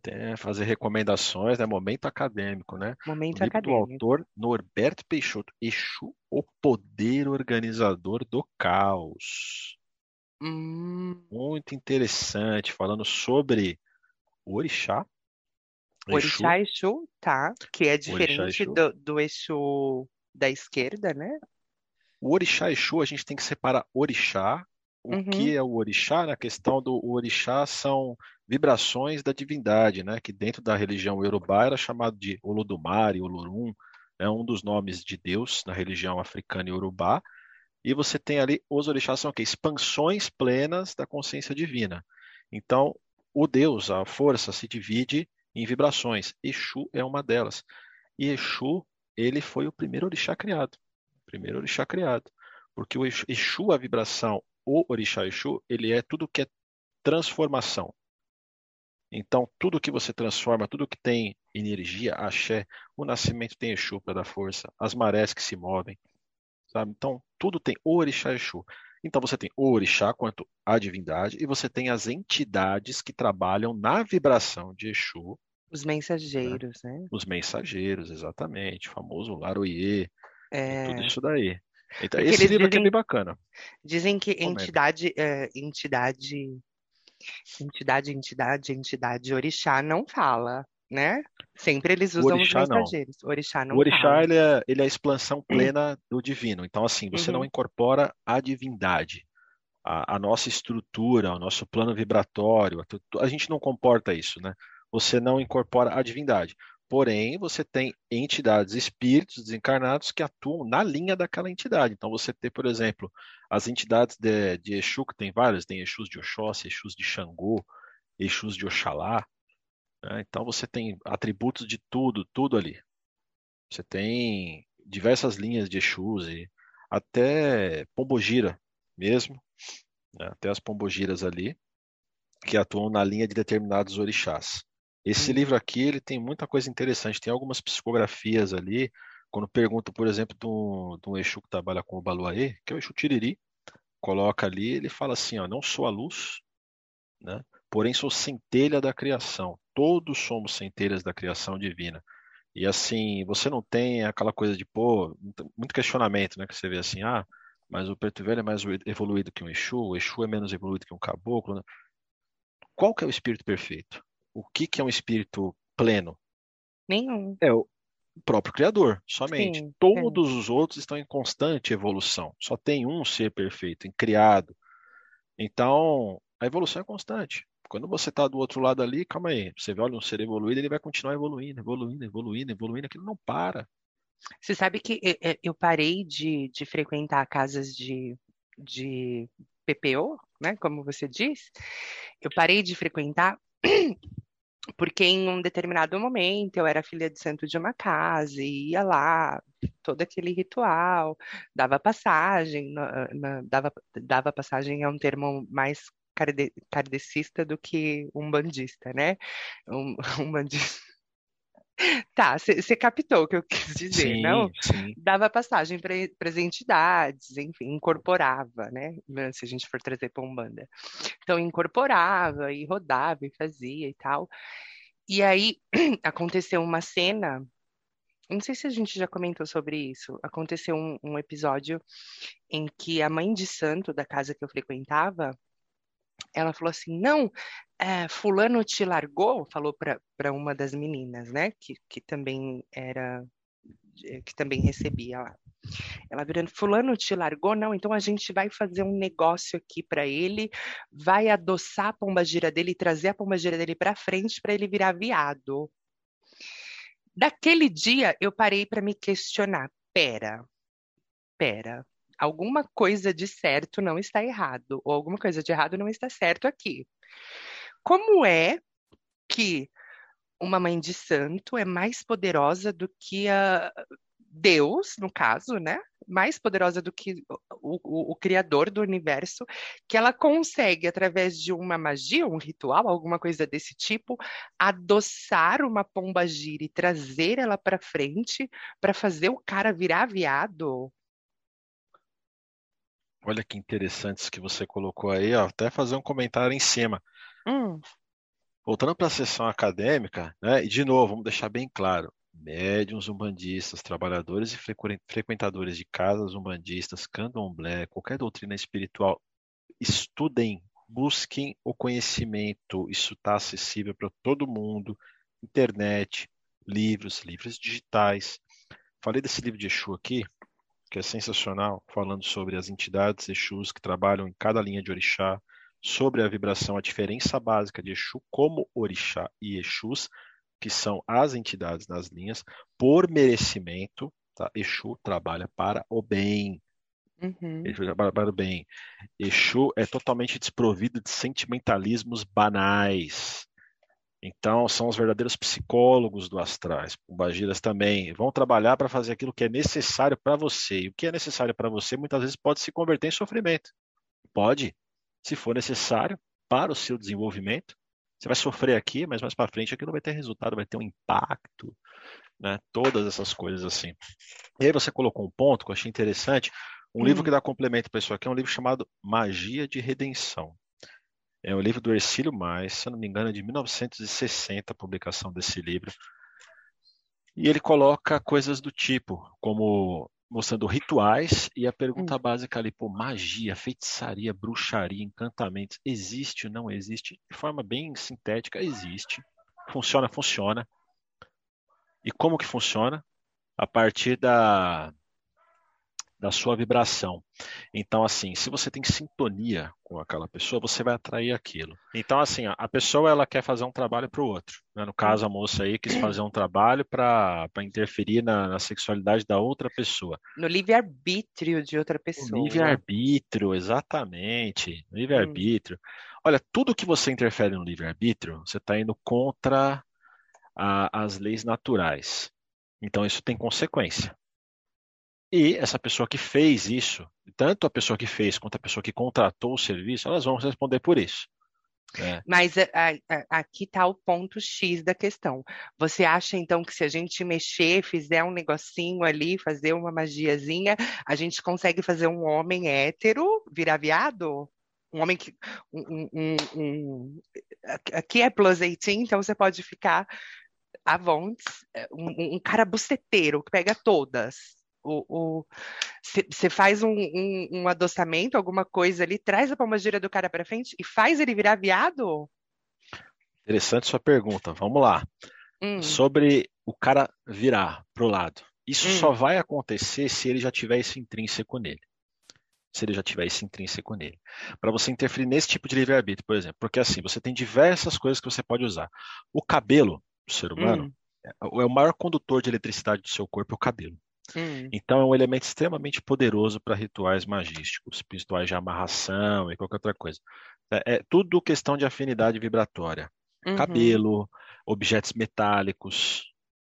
Tem, fazer recomendações, né? Momento acadêmico, né? Momento livro do acadêmico. autor Norberto Peixoto, Exu, o poder organizador do caos. Hum, Muito interessante, falando sobre o orixá. Exu, Orixá Exu, tá? Que é diferente Exu. do, do Exu da esquerda, né? O orixá Exu, a gente tem que separar orixá. O Uhum. que é o orixá? Na questão do orixá são vibrações da divindade, né? Que dentro da religião iorubá era chamado de Olodumare, Olorum, é um dos nomes de Deus na religião africana iorubá. E você tem ali, os orixás são o quê? Expansões plenas da consciência divina. Então, o Deus, a força, se divide em vibrações. Exu é uma delas. E Exu, ele foi o primeiro orixá criado. O primeiro orixá criado. Porque o Exu, a vibração, o orixá Exu, ele é tudo que é transformação. Então, tudo que você transforma, tudo que tem energia, axé, o nascimento tem Exu para dar força, as marés que se movem, sabe? Então, tudo tem o orixá Exu. Então, você tem o orixá quanto a divindade e você tem as entidades que trabalham na vibração de Exu, Os mensageiros, né? os mensageiros, exatamente, o famoso Laroye, e tudo É, isso daí. Então, esse livro aqui é dizem- bem bacana. dizem que Recomendo. entidade, é, entidade Entidade, entidade, entidade. Orixá não fala, né? Sempre eles usam orixá, os não. mensageiros. Orixá não O orixá, fala. ele é, ele é a expansão plena do divino. Então, assim, você não Uhum. incorpora a divindade, a, a nossa estrutura, o nosso plano vibratório. A, a gente não comporta isso, né? Você não incorpora a divindade. Porém, você tem entidades, espíritos desencarnados que atuam na linha daquela entidade. Então, você tem, por exemplo, as entidades de, de Exu, que tem vários, tem Exus de Oxóssi, Exus de Xangô, Exus de Oxalá. né? Então, você tem atributos de tudo, tudo ali. Você tem diversas linhas de Exus e até Pombogira mesmo, né? Até as Pombogiras ali, que atuam na linha de determinados orixás. Esse Hum. livro aqui, ele tem muita coisa interessante, tem algumas psicografias ali, quando pergunta, por exemplo, de um, de um Exu que trabalha com o Baluaê, que é o Exu Tiriri, coloca ali, ele fala assim, ó, não sou a luz, né? Porém sou centelha da criação. Todos somos centelhas da criação divina. E assim, você não tem aquela coisa de, pô, muito- muito questionamento, né? Que você vê assim, ah, mas o preto velho é mais evoluído que um Exu, o Exu é menos evoluído que um caboclo. né? Qual que é o espírito perfeito? O que que é um espírito pleno? Nenhum. É o próprio Criador, somente. Sim, Todos os outros estão em constante evolução. Só tem um ser perfeito, em criado. Então, a evolução é constante. Quando você está do outro lado ali, calma aí, você vê, olha, um ser evoluído, ele vai continuar evoluindo, evoluindo, evoluindo, evoluindo, aquilo não para. Você sabe que eh, eh, eu parei de, de frequentar casas de, de PPO, né? Como você diz. Eu parei de frequentar porque em um determinado momento eu era filha de santo de uma casa e ia lá, todo aquele ritual, dava passagem, na- na- dava, dava passagem é um termo mais karde- kardecista do que umbandista, né? Um, umbandista. Tá, você captou o que eu quis dizer, Sim, não? sim. dava passagem para as entidades, enfim, incorporava, né? Se a gente for trazer para Umbanda. Então, incorporava e rodava e fazia e tal. E aí aconteceu uma cena, não sei se a gente já comentou sobre isso, aconteceu um, um episódio em que a mãe de santo da casa que eu frequentava, ela falou assim, não, é, fulano te largou, falou para uma das meninas, né, que, que também era, que também recebia lá. Ela virando, fulano te largou? Não, então a gente vai fazer um negócio aqui para ele, vai adoçar a pombagira dele e trazer a pombagira dele para frente para ele virar viado. Daquele dia eu parei para me questionar, pera, pera, alguma coisa de certo não está errado, ou alguma coisa de errado não está certo aqui. Como é que uma mãe de santo é mais poderosa do que a Deus, no caso, né? Mais poderosa do que o, o, o, criador do universo, que ela consegue, através de uma magia, um ritual, alguma coisa desse tipo, adoçar uma pomba gira e trazer ela para frente para fazer o cara virar viado. Olha que interessante isso que você colocou aí, ó. Até fazer um comentário em cima. Hum. Voltando para a sessão acadêmica, né? E de novo, vamos deixar bem claro: médiums umbandistas, trabalhadores e frequentadores de casas umbandistas, candomblé, qualquer doutrina espiritual, estudem, busquem o conhecimento. Isso está acessível para todo mundo. Internet, livros, livros digitais. Falei desse livro de Exu aqui, que é sensacional, falando sobre as entidades Exus que trabalham em cada linha de orixá, sobre a vibração, a diferença básica de Exu como orixá e Exus, que são as entidades nas linhas, por merecimento, tá? Exu trabalha para o bem. Uhum. Exu trabalha para o bem. Exu é totalmente desprovido de sentimentalismos banais. Então, são os verdadeiros psicólogos do astrais. Pombagiras também vão trabalhar para fazer aquilo que é necessário para você. E o que é necessário para você muitas vezes pode se converter em sofrimento. Pode, se for necessário para o seu desenvolvimento. Você vai sofrer aqui, mas mais para frente aquilo vai ter resultado, vai ter um impacto, né? Todas essas coisas assim. E aí você colocou um ponto que eu achei interessante. Um hum. livro que dá complemento para isso aqui é um livro chamado Magia de Redenção. É um livro do Ercílio Mais, se eu não me engano, é de 1960 a publicação desse livro. E ele coloca coisas do tipo, como mostrando rituais e a pergunta Hum. básica ali, pô, magia, feitiçaria, bruxaria, encantamentos, existe ou não existe? De forma bem sintética, existe. Funciona, funciona. E como que funciona? A partir da, da sua vibração. Então, assim, se você tem sintonia com aquela pessoa, você vai atrair aquilo. Então, assim, a- pessoa ela quer fazer um trabalho para o outro. né? No caso, a moça aí quis fazer um trabalho para interferir na, na sexualidade da outra pessoa. No livre-arbítrio de outra pessoa. livre-arbítrio, exatamente. Livre-arbítrio. Olha, tudo que você interfere no livre-arbítrio, você está indo contra a- as leis naturais. Então, isso tem consequência. E essa pessoa que fez isso, tanto a pessoa que fez quanto a pessoa que contratou o serviço, elas vão responder por isso. né? Mas a- a- aqui está o ponto X da questão. Você acha então que se a gente mexer, fizer um negocinho ali, fazer uma magiazinha, a gente consegue fazer um homem hétero virar viado? Um homem que. Um, um- um- aqui é 18, então você pode ficar à vontade. Um, um cara buceteiro que pega todas. Você faz um, um, um adoçamento, alguma coisa ali, traz a palmagira do cara para frente e faz ele virar viado? Interessante sua pergunta. Vamos lá. Hum, Sobre o cara virar pro lado. Isso Hum. só vai acontecer se ele já tiver isso intrínseco nele. Se ele já tiver isso intrínseco nele. Para você interferir nesse tipo de livre-arbítrio, por exemplo. Porque assim, você tem diversas coisas que você pode usar. O cabelo do ser humano hum, é é o maior condutor de eletricidade do seu corpo, é o cabelo. Hum, Então é um elemento extremamente poderoso para rituais magísticos, rituais de amarração e qualquer outra coisa. É, é tudo questão de afinidade vibratória. uhum, Cabelo, objetos metálicos,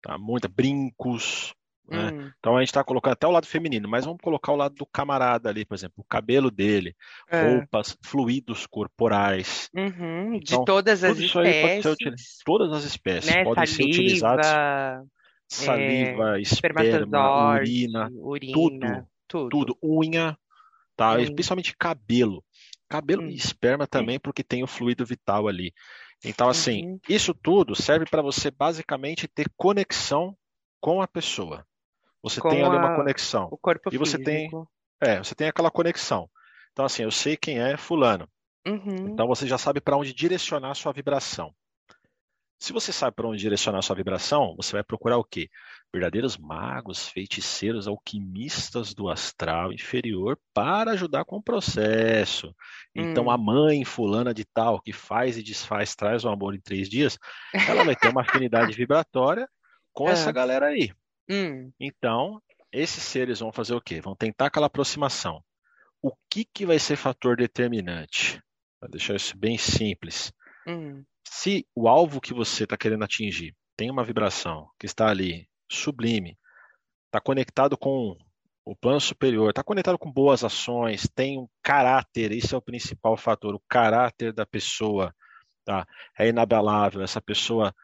tá? Muita, brincos, né? hum, Então a gente está colocando até o lado feminino, mas vamos colocar o lado do camarada ali, por exemplo, o cabelo dele, é, roupas, fluidos corporais. uhum, de Então, todas as espécies, Todas as espécies né? podem ser utilizadas. Saliva, Saliva, esperma, urina, urina, tudo. tudo, unha, tá? Unha. Especialmente cabelo. Cabelo Hum. e esperma também, porque tem o fluido vital ali. Então, assim, Uhum. isso tudo serve para você basicamente ter conexão com a pessoa. Você Com tem ali uma a- conexão. O corpo E você tem- físico. É, você tem aquela conexão. Então, assim, eu sei quem é fulano. Uhum, Então você já sabe para onde direcionar a sua vibração. Se você sabe para onde direcionar a sua vibração, você vai procurar o quê? Verdadeiros magos, feiticeiros, alquimistas do astral inferior para ajudar com o processo. Então Hum. a mãe fulana de tal que faz e desfaz, traz o amor em três dias, ela vai ter uma afinidade vibratória com Ah. essa galera aí. hum, Então, esses seres vão fazer o quê? Vão tentar aquela aproximação. O que que vai ser fator determinante? Para deixar isso bem simples. hum, Se o alvo que você está querendo atingir tem uma vibração que está ali sublime, está conectado com o plano superior, está conectado com boas ações, tem um caráter, isso é o principal fator, o caráter da pessoa, tá? É inabalável, essa pessoa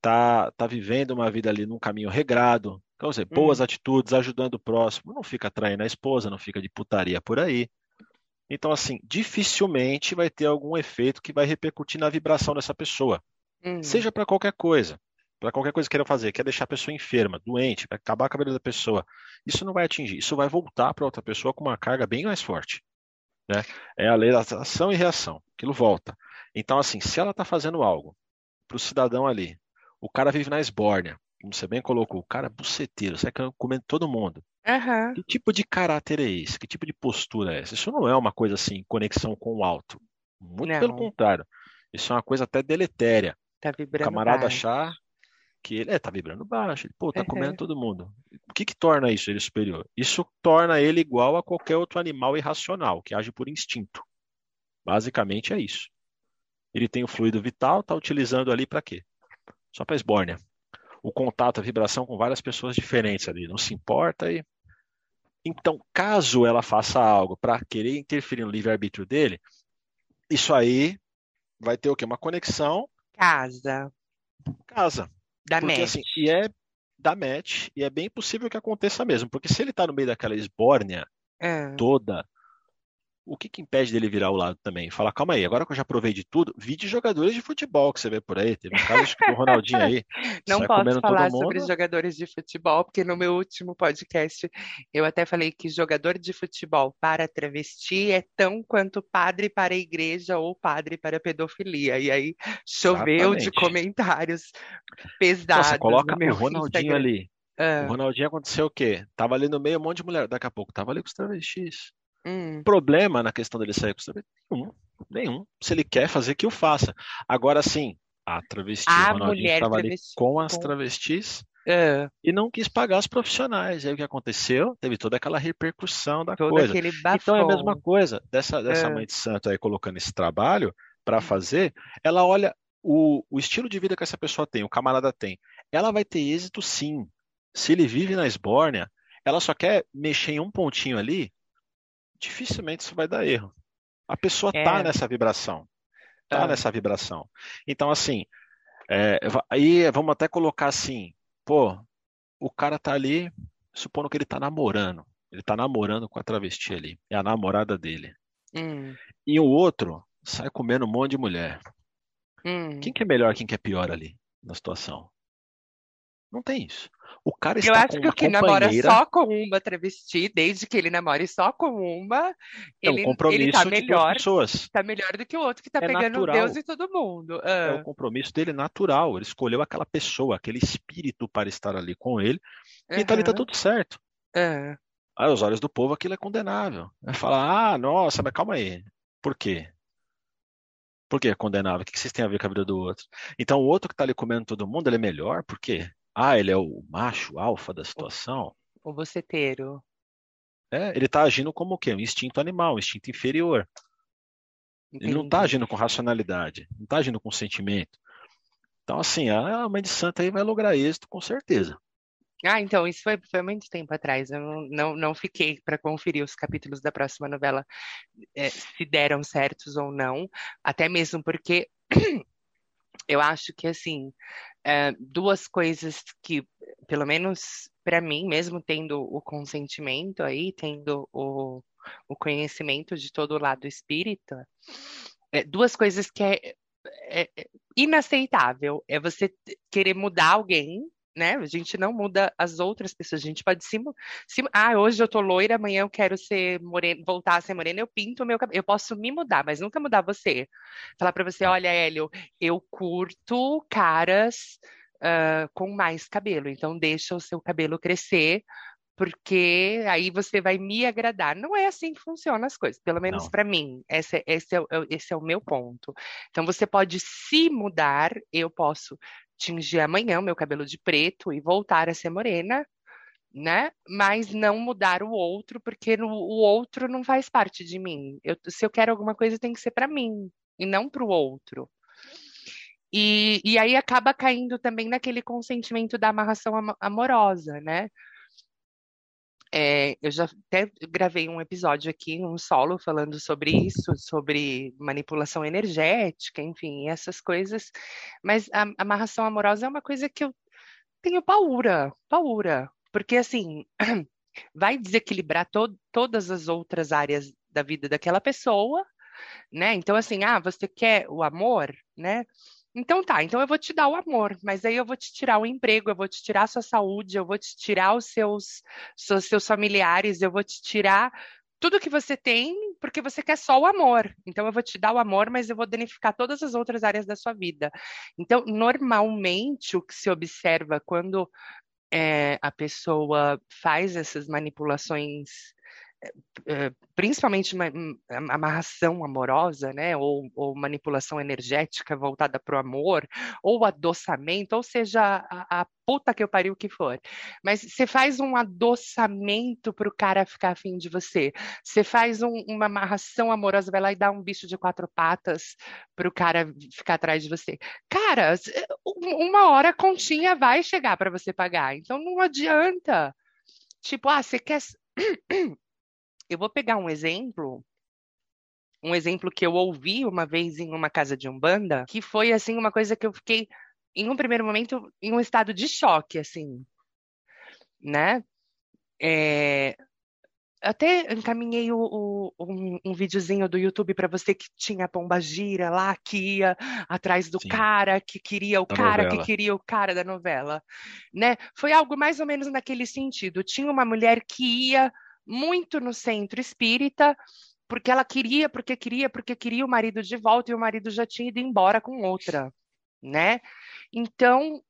tá, tá vivendo uma vida ali num caminho regrado, quer dizer, boas atitudes, ajudando o próximo, não fica traindo a esposa, não fica de putaria por aí. Então, assim, dificilmente vai ter algum efeito que vai repercutir na vibração dessa pessoa. hum. Seja para qualquer coisa. Para qualquer coisa que queiram fazer, quer deixar a pessoa enferma, doente, vai acabar com a vida da pessoa. Isso não vai atingir, isso vai voltar para outra pessoa com uma carga bem mais forte. Né? É a lei da ação e reação, aquilo volta. Então, assim, se ela está fazendo algo para o cidadão ali, o cara vive na esbórnia, como você bem colocou, o cara é buceteiro, sai comendo todo mundo. Aham, Que tipo de caráter é esse? Que tipo de postura é essa? Isso não é uma coisa assim, conexão com o alto. Muito Não. pelo contrário. Isso é uma coisa até deletéria. tá O vibrando camarada baixo. achar que ele é, tá vibrando baixo, ele, pô, tá Uhum. comendo todo mundo. O que que torna isso ele superior? Isso torna ele igual a qualquer outro animal irracional, que age por instinto. Basicamente é isso. Ele tem o fluido vital, tá utilizando ali para quê? Só para esbórnia. O contato, a vibração com várias pessoas diferentes ali, não se importa e então, caso ela faça algo para querer interferir no livre-arbítrio dele, isso aí vai ter o quê? Uma conexão Casa, casa. da Porque MET. assim, e é da match, e é bem possível que aconteça mesmo, porque se ele tá no meio daquela esbórnia Ah, toda, o que, que impede dele virar o lado também? Falar, calma aí, agora que eu já provei de tudo, vi de jogadores de futebol que você vê por aí. Teve um caso que do Ronaldinho aí. Não posso falar sobre jogadores de futebol, porque no meu último podcast eu até falei que jogador de futebol para travesti é tão quanto padre para a igreja ou padre para a pedofilia. E aí choveu de Exatamente. comentários Então, pesados você coloca o Ronaldinho Instagram. ali. Ah, O Ronaldinho aconteceu o quê? Tava ali no meio um monte de mulher. Daqui a pouco tava ali com os travestis. Hum, Problema na questão dele sair com os travestis? Nenhum. Nenhum. Se ele quer fazer, que o faça. Agora sim, a travesti, A o Ronaldinho estava ali travesti com as travestis ah, e não quis pagar os profissionais. Aí o que aconteceu? Teve toda aquela repercussão da todo coisa. Então é a mesma coisa dessa, dessa É. mãe de santo aí colocando esse trabalho para fazer, ela olha o, o estilo de vida que essa pessoa tem, o camarada tem. Ela vai ter êxito sim. Se ele vive na esbórnia, ela só quer mexer em um pontinho ali, dificilmente isso vai dar erro. A pessoa tá É. nessa vibração. Tá Ah. nessa vibração. Então, assim, é, aí vamos até colocar assim, pô, o cara tá ali, supondo que ele tá namorando. Ele tá namorando com a travesti ali. É a namorada dele. Hum, E o outro sai comendo um monte de mulher. hum. Quem que é melhor, quem que é pior ali na situação? Não tem isso. O cara Eu está acho com que uma o que namora só com uma travesti, desde que ele namore só com uma, é um ele, ele compromisso tá de duas melhor, pessoas. tá melhor do que o outro que tá É pegando natural. Deus e todo mundo. É Ah, o compromisso dele natural. Ele escolheu aquela pessoa, aquele espírito para estar ali com ele. E então ali tá tudo certo. ah. Aos olhos do povo, aquilo é condenável. Vai falar, ah, nossa, mas calma aí. Por quê? Por que é condenável? O que que vocês têm a ver com a vida do outro? Então, o outro que tá ali comendo todo mundo, ele é melhor? Por quê? Ah, ele é o macho alfa da situação? O boceteiro. É, ele tá agindo como o quê? Um instinto animal, um instinto inferior. Ele não tá Entendi. agindo com racionalidade, não tá agindo com sentimento. Então, assim, a mãe de santo aí vai lograr êxito, com certeza. Ah, então, isso foi, foi muito tempo atrás. Eu não, não, não fiquei para conferir os capítulos da próxima novela, eh, se deram certos ou não, até mesmo porque eu acho que, assim, eh, duas coisas que, pelo menos para mim, mesmo tendo o consentimento aí, tendo o, o conhecimento de todo o lado espírita, eh, duas coisas que é, é- é inaceitável. É você querer mudar alguém, né? A gente não muda as outras pessoas, a gente pode se, mu- se ah, hoje eu tô loira, amanhã eu quero ser morena, voltar a ser morena, eu pinto o meu cabelo, eu posso me mudar, mas nunca mudar você. Falar pra você, olha, Hélio, eu curto caras ah, com mais cabelo, então deixa o seu cabelo crescer. Porque aí você vai me agradar. Não é assim que funcionam as coisas, pelo menos para mim. Esse, é- esse, é, esse é o meu ponto. Então você pode se mudar, eu posso tingir amanhã o meu cabelo de preto e voltar a ser morena, né? Mas não mudar o outro, porque o outro não faz parte de mim. Eu- se eu quero alguma coisa, tem que ser para mim e não para o outro. E, e aí acaba caindo também naquele consentimento da amarração amo- amorosa, né? É, eu já até gravei um episódio aqui, um solo, falando sobre isso, sobre manipulação energética, enfim, essas coisas. Mas a amarração amorosa é uma coisa que eu tenho paura, paura. Porque, assim, vai desequilibrar to todas as outras áreas da vida daquela pessoa, né? Então, assim, ah, você quer o amor, né? Então tá, então eu vou te dar o amor, mas aí eu vou te tirar o emprego, eu vou te tirar a sua saúde, eu vou te tirar os seus, seus, seus familiares, eu vou te tirar tudo que você tem, porque você quer só o amor. Então eu vou te dar o amor, mas eu vou danificar todas as outras áreas da sua vida. Então, normalmente, o que se observa quando é, a pessoa faz essas manipulações, principalmente ma- m- amarração amorosa, né, ou, ou manipulação energética voltada para o amor, ou adoçamento, ou seja, a, a puta que eu pariu que for. Mas você faz um adoçamento para o cara ficar afim de você. Você faz um- uma amarração amorosa, vai lá e dá um bicho de quatro patas para o cara ficar atrás de você. Cara, um- uma hora a continha vai chegar para você pagar. Então não adianta. Tipo, ah, você quer. Eu vou pegar um exemplo, um exemplo que eu ouvi uma vez em uma casa de Umbanda, que foi assim uma coisa que eu fiquei em um primeiro momento em um estado de choque, assim, né? É, até encaminhei o, o, um, um videozinho do YouTube para você que tinha a pomba gira lá, que ia atrás do Sim. cara, que queria o Da cara, que novela. queria o cara da novela, né? Foi algo mais ou menos naquele sentido. Tinha uma mulher que ia muito no centro espírita, porque ela queria, porque queria, porque queria o marido de volta e o marido já tinha ido embora com outra, né? Então,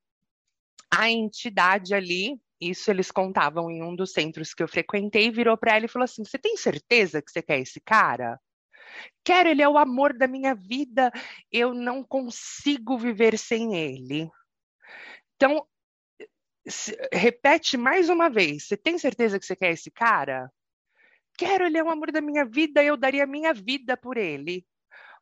a entidade ali, isso eles contavam em um dos centros que eu frequentei, virou para ela e falou assim: Você tem certeza que você quer esse cara? Quero, ele é o amor da minha vida, eu não consigo viver sem ele. Então, se- repete mais uma vez: Você tem certeza que você quer esse cara? Quero, ele é o amor da minha vida, eu daria a minha vida por ele.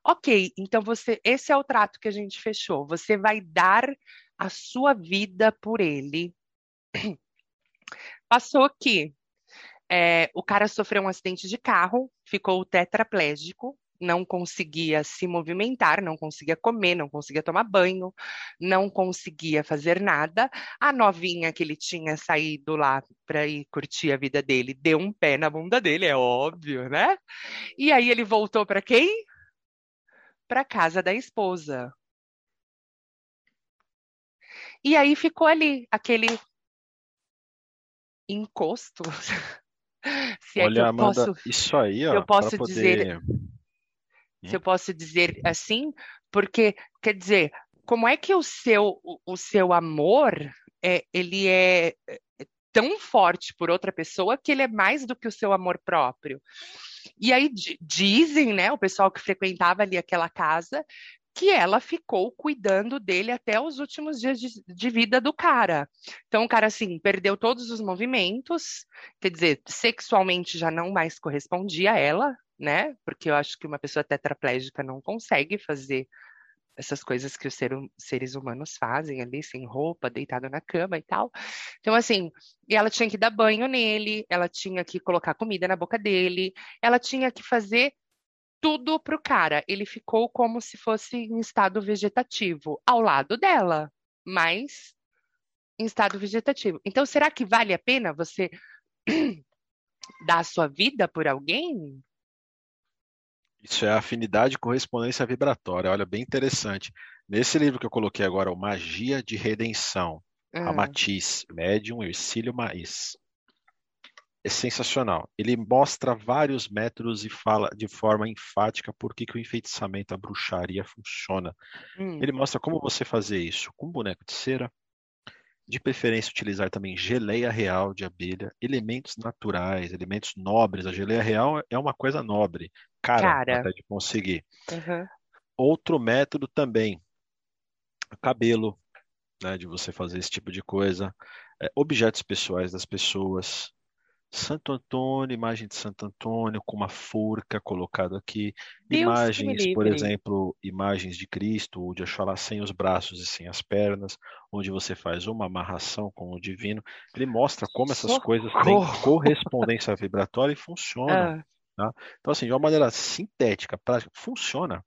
Ok, então você, esse é o trato que a gente fechou. Você vai dar a sua vida por ele. Passou que é, o cara sofreu um acidente de carro, ficou tetraplégico, não conseguia se movimentar, não conseguia comer, não conseguia tomar banho, não conseguia fazer nada. A novinha que ele tinha saído lá para ir curtir a vida dele deu um pé na bunda dele, é óbvio, né? E aí ele voltou para quem? Para casa da esposa. E aí ficou ali aquele encosto. Se é que Olha, eu Amanda, posso, isso aí, ó, eu posso para dizer- poder. Se eu posso dizer assim, porque quer dizer, como é que o seu o, o seu amor é, ele é é, tão forte por outra pessoa que ele é mais do que o seu amor próprio? E aí di- dizem, né, o pessoal que frequentava ali aquela casa, que ela ficou cuidando dele até os últimos dias de, de vida do cara. Então o cara assim perdeu todos os movimentos, quer dizer, sexualmente já não mais correspondia a ela, né? Porque eu acho que uma pessoa tetraplégica não consegue fazer essas coisas que os ser- seres humanos fazem ali, sem roupa, deitado na cama e tal. Então, assim, ela tinha que dar banho nele, ela tinha que colocar comida na boca dele, ela tinha que fazer tudo pro cara. Ele ficou como se fosse em estado vegetativo, ao lado dela, mas em estado vegetativo. Então, será que vale a pena você dar a sua vida por alguém? Isso é afinidade e correspondência vibratória. Olha, bem interessante. Nesse livro que eu coloquei agora, o Magia de Redenção, a Ah, Matiz, médium Ercílio Maís. É sensacional. Ele mostra vários métodos e fala de forma enfática por que que o enfeitiçamento, a bruxaria funciona. hum, Ele mostra como você fazer isso com boneco de cera, de preferência utilizar também geleia real de abelha, elementos naturais, elementos nobres. A geleia real é uma coisa nobre, cara, Cara. até de conseguir. aham. Outro método também, cabelo, né, de você fazer esse tipo de coisa, é, objetos pessoais das pessoas. Santo Antônio, imagem de Santo Antônio com uma forca colocado aqui, Deus imagens, por exemplo, imagens de Cristo ou de Oxalá sem os braços e sem as pernas, onde você faz uma amarração com o divino. Ele mostra como essas coisas têm Socorro! correspondência vibratória e funcionam. Ah, Então, assim, de uma maneira sintética, prática, funciona.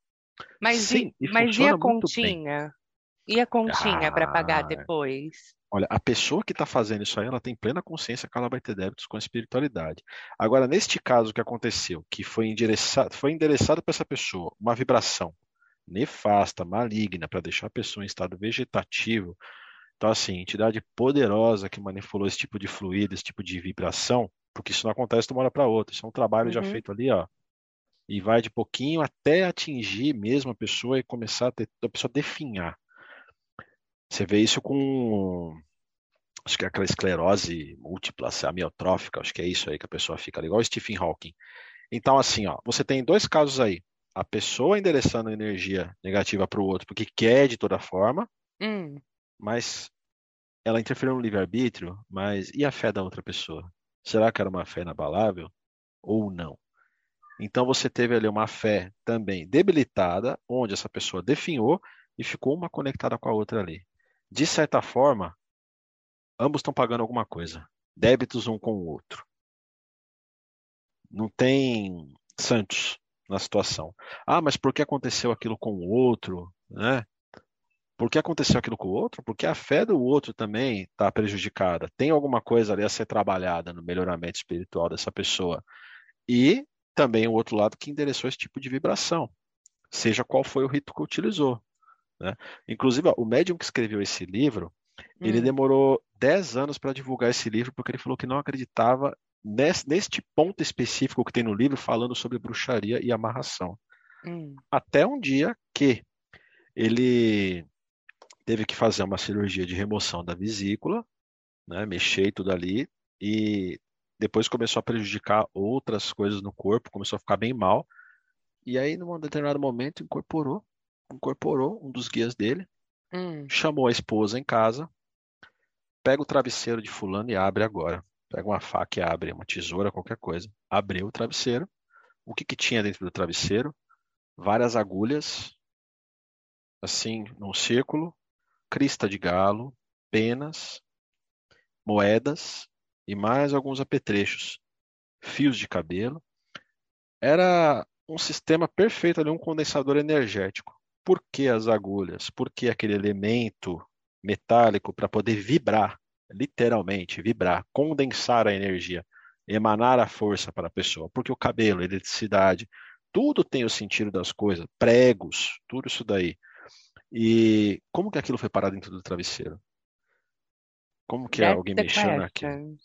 mas Sim, e, e mas e funciona a muito bem. continha? E a continha para pagar Ah, depois? Olha, a pessoa que está fazendo isso aí, ela tem plena consciência que ela vai ter débitos com a espiritualidade. Agora, neste caso que aconteceu, que foi endereçado, foi endereçado para essa pessoa uma vibração nefasta, maligna, para deixar a pessoa em estado vegetativo. Então, assim, entidade poderosa que manipulou esse tipo de fluido, esse tipo de vibração, porque isso não acontece de uma hora para outra. Isso é um trabalho já Uhum. feito ali, ó. E vai de pouquinho até atingir mesmo a pessoa e começar a ter a pessoa definhar. Você vê isso com, acho que é aquela esclerose múltipla, assim, amiotrófica, acho que é isso aí que a pessoa fica ali, igual Stephen Hawking. Então, assim, ó, você tem dois casos aí. A pessoa endereçando energia negativa para o outro porque quer de toda forma, Hum, mas ela interferiu no livre-arbítrio, mas e a fé da outra pessoa? Será que era uma fé inabalável ou não? Então você teve ali uma fé também debilitada, onde essa pessoa definhou e ficou uma conectada com a outra ali. De certa forma, ambos estão pagando alguma coisa, débitos um com o outro. Não tem santos na situação. Ah, mas por que aconteceu aquilo com o outro, né? Porque aconteceu aquilo com o outro? Porque a fé do outro também está prejudicada. Tem alguma coisa ali a ser trabalhada no melhoramento espiritual dessa pessoa. E também o outro lado que endereçou esse tipo de vibração, seja qual foi o rito que utilizou. Né? Inclusive, ó, o médium que escreveu esse livro, hum. ele demorou 10 anos para divulgar esse livro, porque ele falou que não acreditava nesse, neste ponto específico que tem no livro, falando sobre bruxaria e amarração. Hum. Até um dia que ele teve que fazer uma cirurgia de remoção da vesícula, né, mexer tudo ali, e depois começou a prejudicar outras coisas no corpo, começou a ficar bem mal. E aí, num determinado momento, incorporou, incorporou um dos guias dele, hum. chamou a esposa em casa, pega o travesseiro de fulano e abre agora. Pega uma faca e abre, uma tesoura, qualquer coisa. Abriu o travesseiro. O que, que tinha dentro do travesseiro? Várias agulhas, assim, num círculo, crista de galo, penas, moedas e mais alguns apetrechos, fios de cabelo. Era um sistema perfeito ali, um condensador energético. Por que as agulhas? Por que aquele elemento metálico para poder vibrar, literalmente vibrar, condensar a energia, emanar a força para a pessoa? Porque o cabelo, a eletricidade, tudo tem o sentido das coisas, pregos, tudo isso daí. E como que aquilo foi parar dentro do travesseiro? Como que That's alguém mexeu naquilo?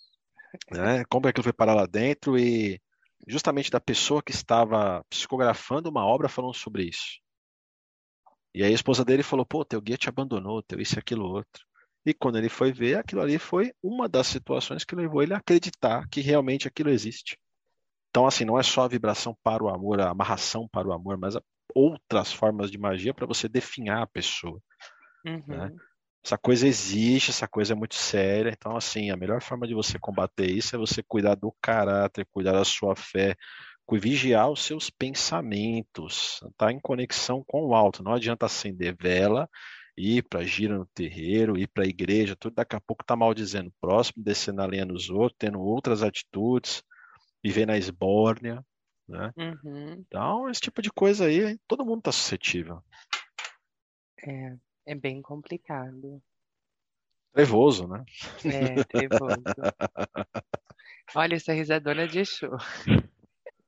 Né? Como é que ele foi parar lá dentro e justamente da pessoa que estava psicografando uma obra falando sobre isso. E aí a esposa dele falou, pô, teu guia te abandonou, teu isso e aquilo outro. E quando ele foi ver, aquilo ali foi uma das situações que levou ele a acreditar que realmente aquilo existe. Então, assim, não é só a vibração para o amor, a amarração para o amor, mas outras formas de magia para você definhar a pessoa. Né? Uhum. Né? Essa coisa existe, essa coisa é muito séria. Então, assim, a melhor forma de você combater isso é você cuidar do caráter, cuidar da sua fé, vigiar os seus pensamentos, tá em conexão com o alto. Não adianta acender vela, ir para gira no terreiro, ir para a igreja, tudo daqui a pouco tá maldizendo o próximo, descendo a linha nos outros, tendo outras atitudes, viver na esbórnia, né? Uhum. Então, esse tipo de coisa aí, todo mundo tá suscetível. É. É bem complicado. Trevoso, né? É, trevoso. Olha essa risadona de show.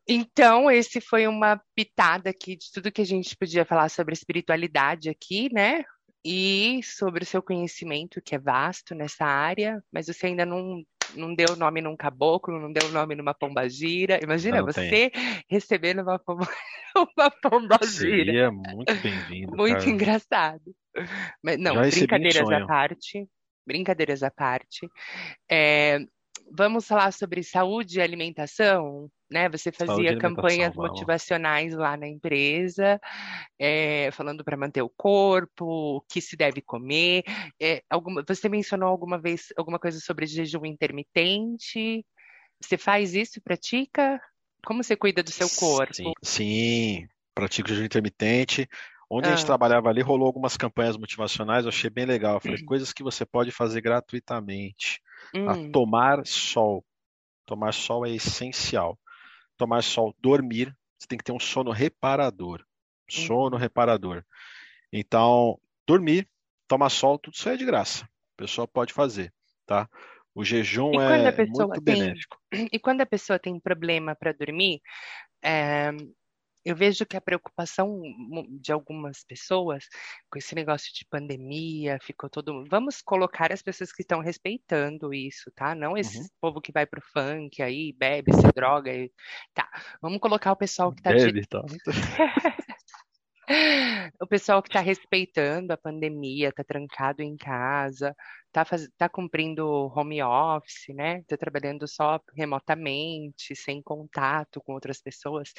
Então, esse foi uma pitada aqui de tudo que a gente podia falar sobre espiritualidade aqui, né? E sobre o seu conhecimento, que é vasto nessa área, mas você ainda não não deu nome num caboclo, não deu nome numa pombagira. Imagina não você tem. recebendo uma, pomba, uma pombagira. Seria muito bem-vindo. Muito cara. engraçado. Mas, não, Já brincadeiras à parte. Brincadeiras à parte. É, vamos falar sobre saúde e alimentação? Né? Você fazia campanhas motivacionais lá na empresa, é, falando para manter o corpo, o que se deve comer. É, alguma, você mencionou alguma vez alguma coisa sobre jejum intermitente? Você faz isso, pratica? Como você cuida do seu corpo? Sim, sim pratico jejum intermitente. Onde ah. a gente ah. trabalhava ali, rolou algumas campanhas motivacionais, eu achei bem legal. Eu falei, uhum. coisas que você pode fazer gratuitamente. Uhum. A hum. tomar sol. Tomar sol é essencial tomar sol, dormir, você tem que ter um sono reparador. Sono uhum. reparador. Então, dormir, tomar sol, tudo isso é de graça. A pessoa pode fazer, tá? O jejum é muito tem, benéfico. E quando a pessoa tem problema para dormir, é, eu vejo que a preocupação de algumas pessoas com esse negócio de pandemia ficou todo. Vamos colocar as pessoas que estão respeitando isso, tá? Não esse uhum. povo que vai pro funk aí, bebe, se droga. E... Tá. Vamos colocar o pessoal que tá. Bebe, de... tá. o pessoal que está respeitando a pandemia, está trancado em casa, está faz... tá cumprindo home office, né? Está trabalhando só remotamente, sem contato com outras pessoas.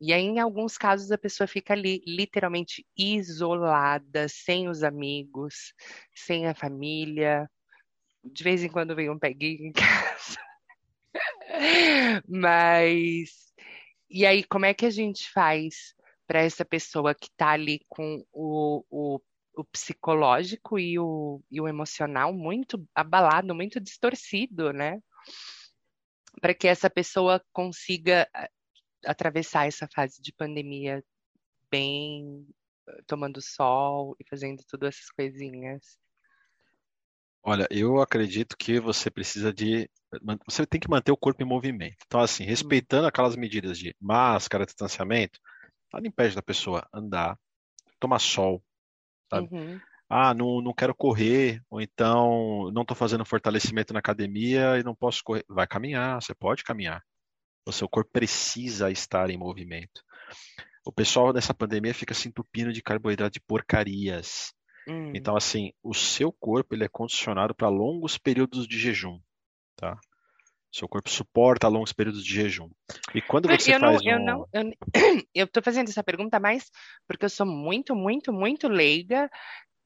E aí, em alguns casos, a pessoa fica ali literalmente isolada, sem os amigos, sem a família. De vez em quando vem um peguinho em casa. Mas e aí, como é que a gente faz para essa pessoa que está ali com o, o, o psicológico e o, e o emocional muito abalado, muito distorcido, né? Para que essa pessoa consiga atravessar essa fase de pandemia bem tomando sol e fazendo todas essas coisinhas? Olha, eu acredito que você precisa de. Você tem que manter o corpo em movimento. Então, assim, respeitando aquelas medidas de máscara, distanciamento, nada impede da pessoa andar, tomar sol, sabe? Uhum. Ah, não, não quero correr, ou então não estou fazendo fortalecimento na academia e não posso correr. Vai caminhar, você pode caminhar. O seu corpo precisa estar em movimento. O pessoal nessa pandemia fica se entupindo de carboidrato de porcarias. Hum. Então, assim, o seu corpo ele é condicionado para longos períodos de jejum, tá? Seu corpo suporta longos períodos de jejum. E quando você eu não, faz eu um... não, eu, tô fazendo essa pergunta mais porque eu sou muito, muito, muito leiga,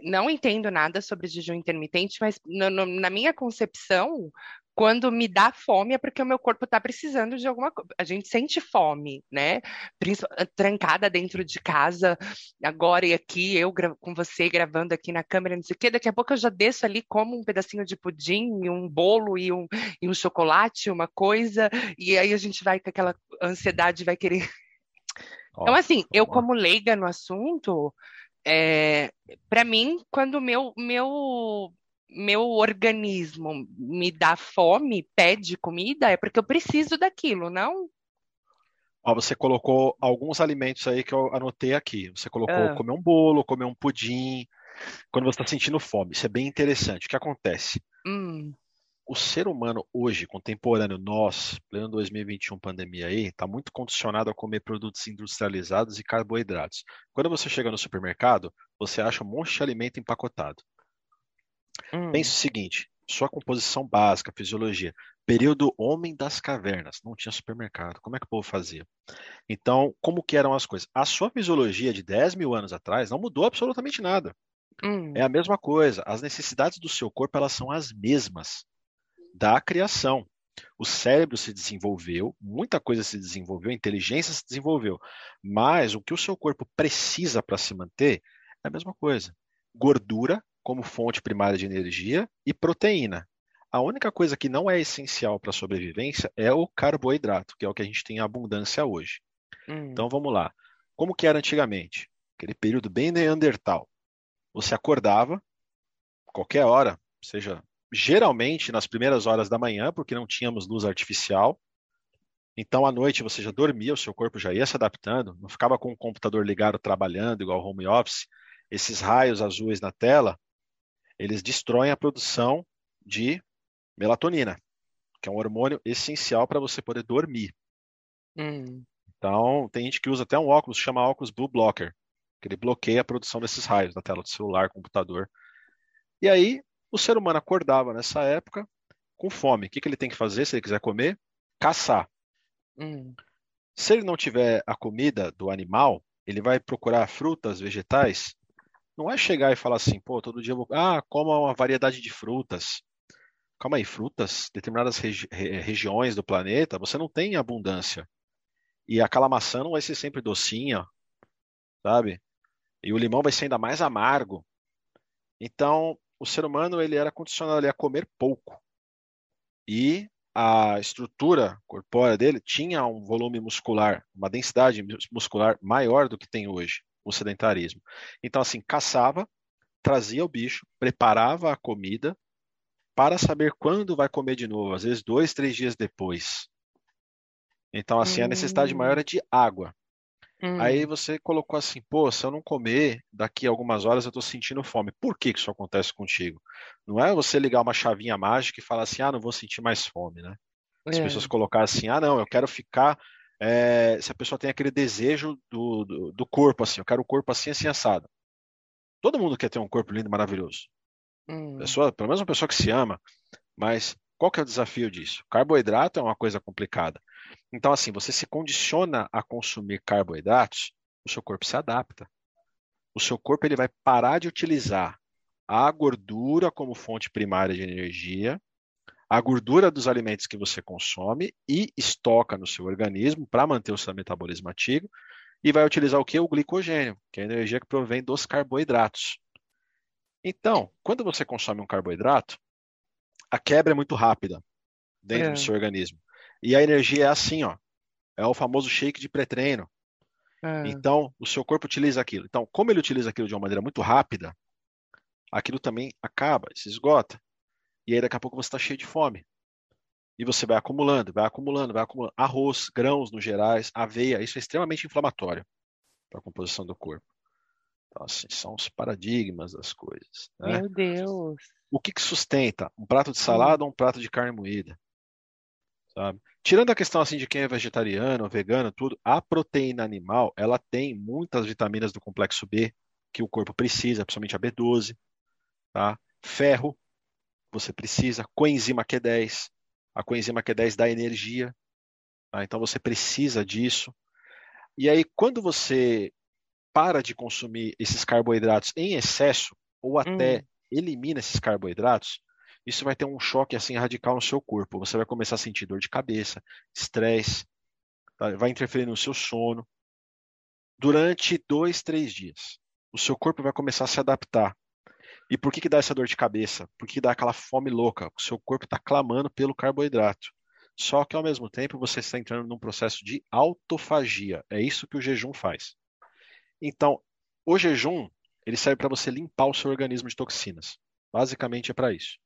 não entendo nada sobre jejum intermitente, mas no- no- na minha concepção, quando me dá fome é porque o meu corpo está precisando de alguma coisa. A gente sente fome, né? Princi- Trancada dentro de casa, agora e aqui, eu com você gravando aqui na câmera, não sei o quê. Daqui a pouco eu já desço ali, como um pedacinho de pudim, e um bolo e um, e um chocolate, uma coisa, e aí a gente vai com aquela ansiedade, vai querer. Então, assim, eu, como leiga no assunto, é, para mim, quando o meu, meu, meu organismo me dá fome, pede comida, é porque eu preciso daquilo, não? Ó, você colocou alguns alimentos aí que eu anotei aqui. Você colocou Ah. comer um bolo, comer um pudim, quando você está sentindo fome. Isso é bem interessante. O que acontece? Hum, O ser humano hoje, contemporâneo, nós, pleno 2021 pandemia aí, está muito condicionado a comer produtos industrializados e carboidratos. Quando você chega no supermercado, você acha um monte de alimento empacotado. Hum, Pense o seguinte: sua composição básica, fisiologia, período homem das cavernas, não tinha supermercado. Como é que o povo fazia? Então, como que eram as coisas? A sua fisiologia de 10 mil anos atrás não mudou absolutamente nada. hum, É a mesma coisa. As necessidades do seu corpo elas são as mesmas da criação. O cérebro se desenvolveu, muita coisa se desenvolveu, a inteligência se desenvolveu, mas o que o seu corpo precisa para se manter é a mesma coisa. Gordura como fonte primária de energia e proteína. A única coisa que não é essencial para a sobrevivência é o carboidrato, que é o que a gente tem em abundância hoje. hum. Então vamos lá. Como que era antigamente? Aquele período bem neandertal. Você acordava qualquer hora, seja geralmente nas primeiras horas da manhã, porque não tínhamos luz artificial. Então à noite você já dormia, o seu corpo já ia se adaptando, não ficava com o computador ligado trabalhando igual home office. Esses raios azuis na tela, eles destroem a produção de melatonina, que é um hormônio essencial para você poder dormir. Hum, Então, tem gente que usa até um óculos, chama óculos Blue Blocker, que ele bloqueia a produção desses raios na tela do celular, computador. E aí, o ser humano acordava nessa época com fome. O que que ele tem que fazer se ele quiser comer? Caçar. hum, Se ele não tiver a comida do animal, ele vai procurar frutas, vegetais. Não é chegar e falar assim, pô, todo dia eu vou. Ah, coma uma variedade de frutas. Calma aí, frutas, determinadas regi- re- regiões do planeta, você não tem abundância. E aquela maçã não vai ser sempre docinha, sabe? E o limão vai ser ainda mais amargo. Então, o ser humano ele era condicionado a comer pouco. E a estrutura corpórea dele tinha um volume muscular, uma densidade mus- muscular maior do que tem hoje, o sedentarismo. Então, assim, caçava, trazia o bicho, preparava a comida para saber quando vai comer de novo, às vezes dois, três dias depois. Então, assim, a necessidade Hum. maior é de água. hum, Aí você colocou assim, pô, se eu não comer, daqui a algumas horas eu tô sentindo fome. Por que que isso acontece contigo? Não é você ligar uma chavinha mágica e falar assim, ah, não vou sentir mais fome, né? As é, pessoas colocarem assim, ah, não, eu quero ficar. É, se a pessoa tem aquele desejo do, do, do corpo, assim, eu quero o corpo assim, assim, assado. Todo mundo quer ter um corpo lindo e maravilhoso. hum, Pessoa, pelo menos uma pessoa que se ama. Mas qual que é o desafio disso? Carboidrato é uma coisa complicada. Então, assim, você se condiciona a consumir carboidratos, o seu corpo se adapta. O seu corpo ele vai parar de utilizar a gordura como fonte primária de energia, a gordura dos alimentos que você consome e estoca no seu organismo para manter o seu metabolismo ativo, e vai utilizar o que? O glicogênio, que é a energia que provém dos carboidratos. Então, quando você consome um carboidrato, a quebra é muito rápida dentro É. do seu organismo. E a energia é assim, ó. É o famoso shake de pré-treino. Ah, Então, o seu corpo utiliza aquilo. Então, como ele utiliza aquilo de uma maneira muito rápida, aquilo também acaba, se esgota. E aí, daqui a pouco, você está cheio de fome. E você vai acumulando, vai acumulando, vai acumulando. Arroz, grãos no gerais, aveia, isso é extremamente inflamatório para a composição do corpo. Então, assim, são os paradigmas das coisas. Né? Meu Deus. O que, que sustenta? Um prato de salada ou um prato de carne moída? Sabe? Tirando a questão assim de quem é vegetariano, vegano, tudo, a proteína animal, ela tem muitas vitaminas do complexo B que o corpo precisa, principalmente a B12, tá? Ferro, você precisa, coenzima Q10, a coenzima Q10 dá energia, tá? Então você precisa disso. E aí quando você para de consumir esses carboidratos em excesso ou até Hum. elimina esses carboidratos, isso vai ter um choque assim radical no seu corpo. Você vai começar a sentir dor de cabeça, estresse, tá? vai interferir no seu sono durante dois, três dias. O seu corpo vai começar a se adaptar. E por que que dá essa dor de cabeça? Por que dá aquela fome louca? O seu corpo está clamando pelo carboidrato. Só que ao mesmo tempo você está entrando num processo de autofagia. É isso que o jejum faz. Então, o jejum, ele serve para você limpar o seu organismo de toxinas. Basicamente é para isso.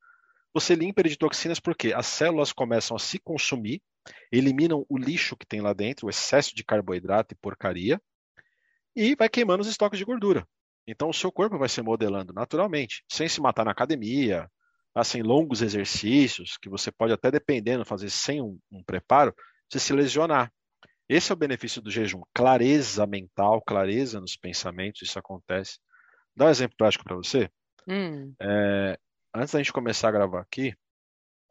Você limpa ele de toxinas porque as células começam a se consumir, eliminam o lixo que tem lá dentro, o excesso de carboidrato e porcaria, e vai queimando os estoques de gordura. Então o seu corpo vai se modelando naturalmente, sem se matar na academia, assim, longos exercícios, que você pode até dependendo fazer sem um, um preparo, você se lesionar. Esse é o benefício do jejum, clareza mental, clareza nos pensamentos, isso acontece. Dá um exemplo prático para você. Hum. É, antes da gente começar a gravar aqui,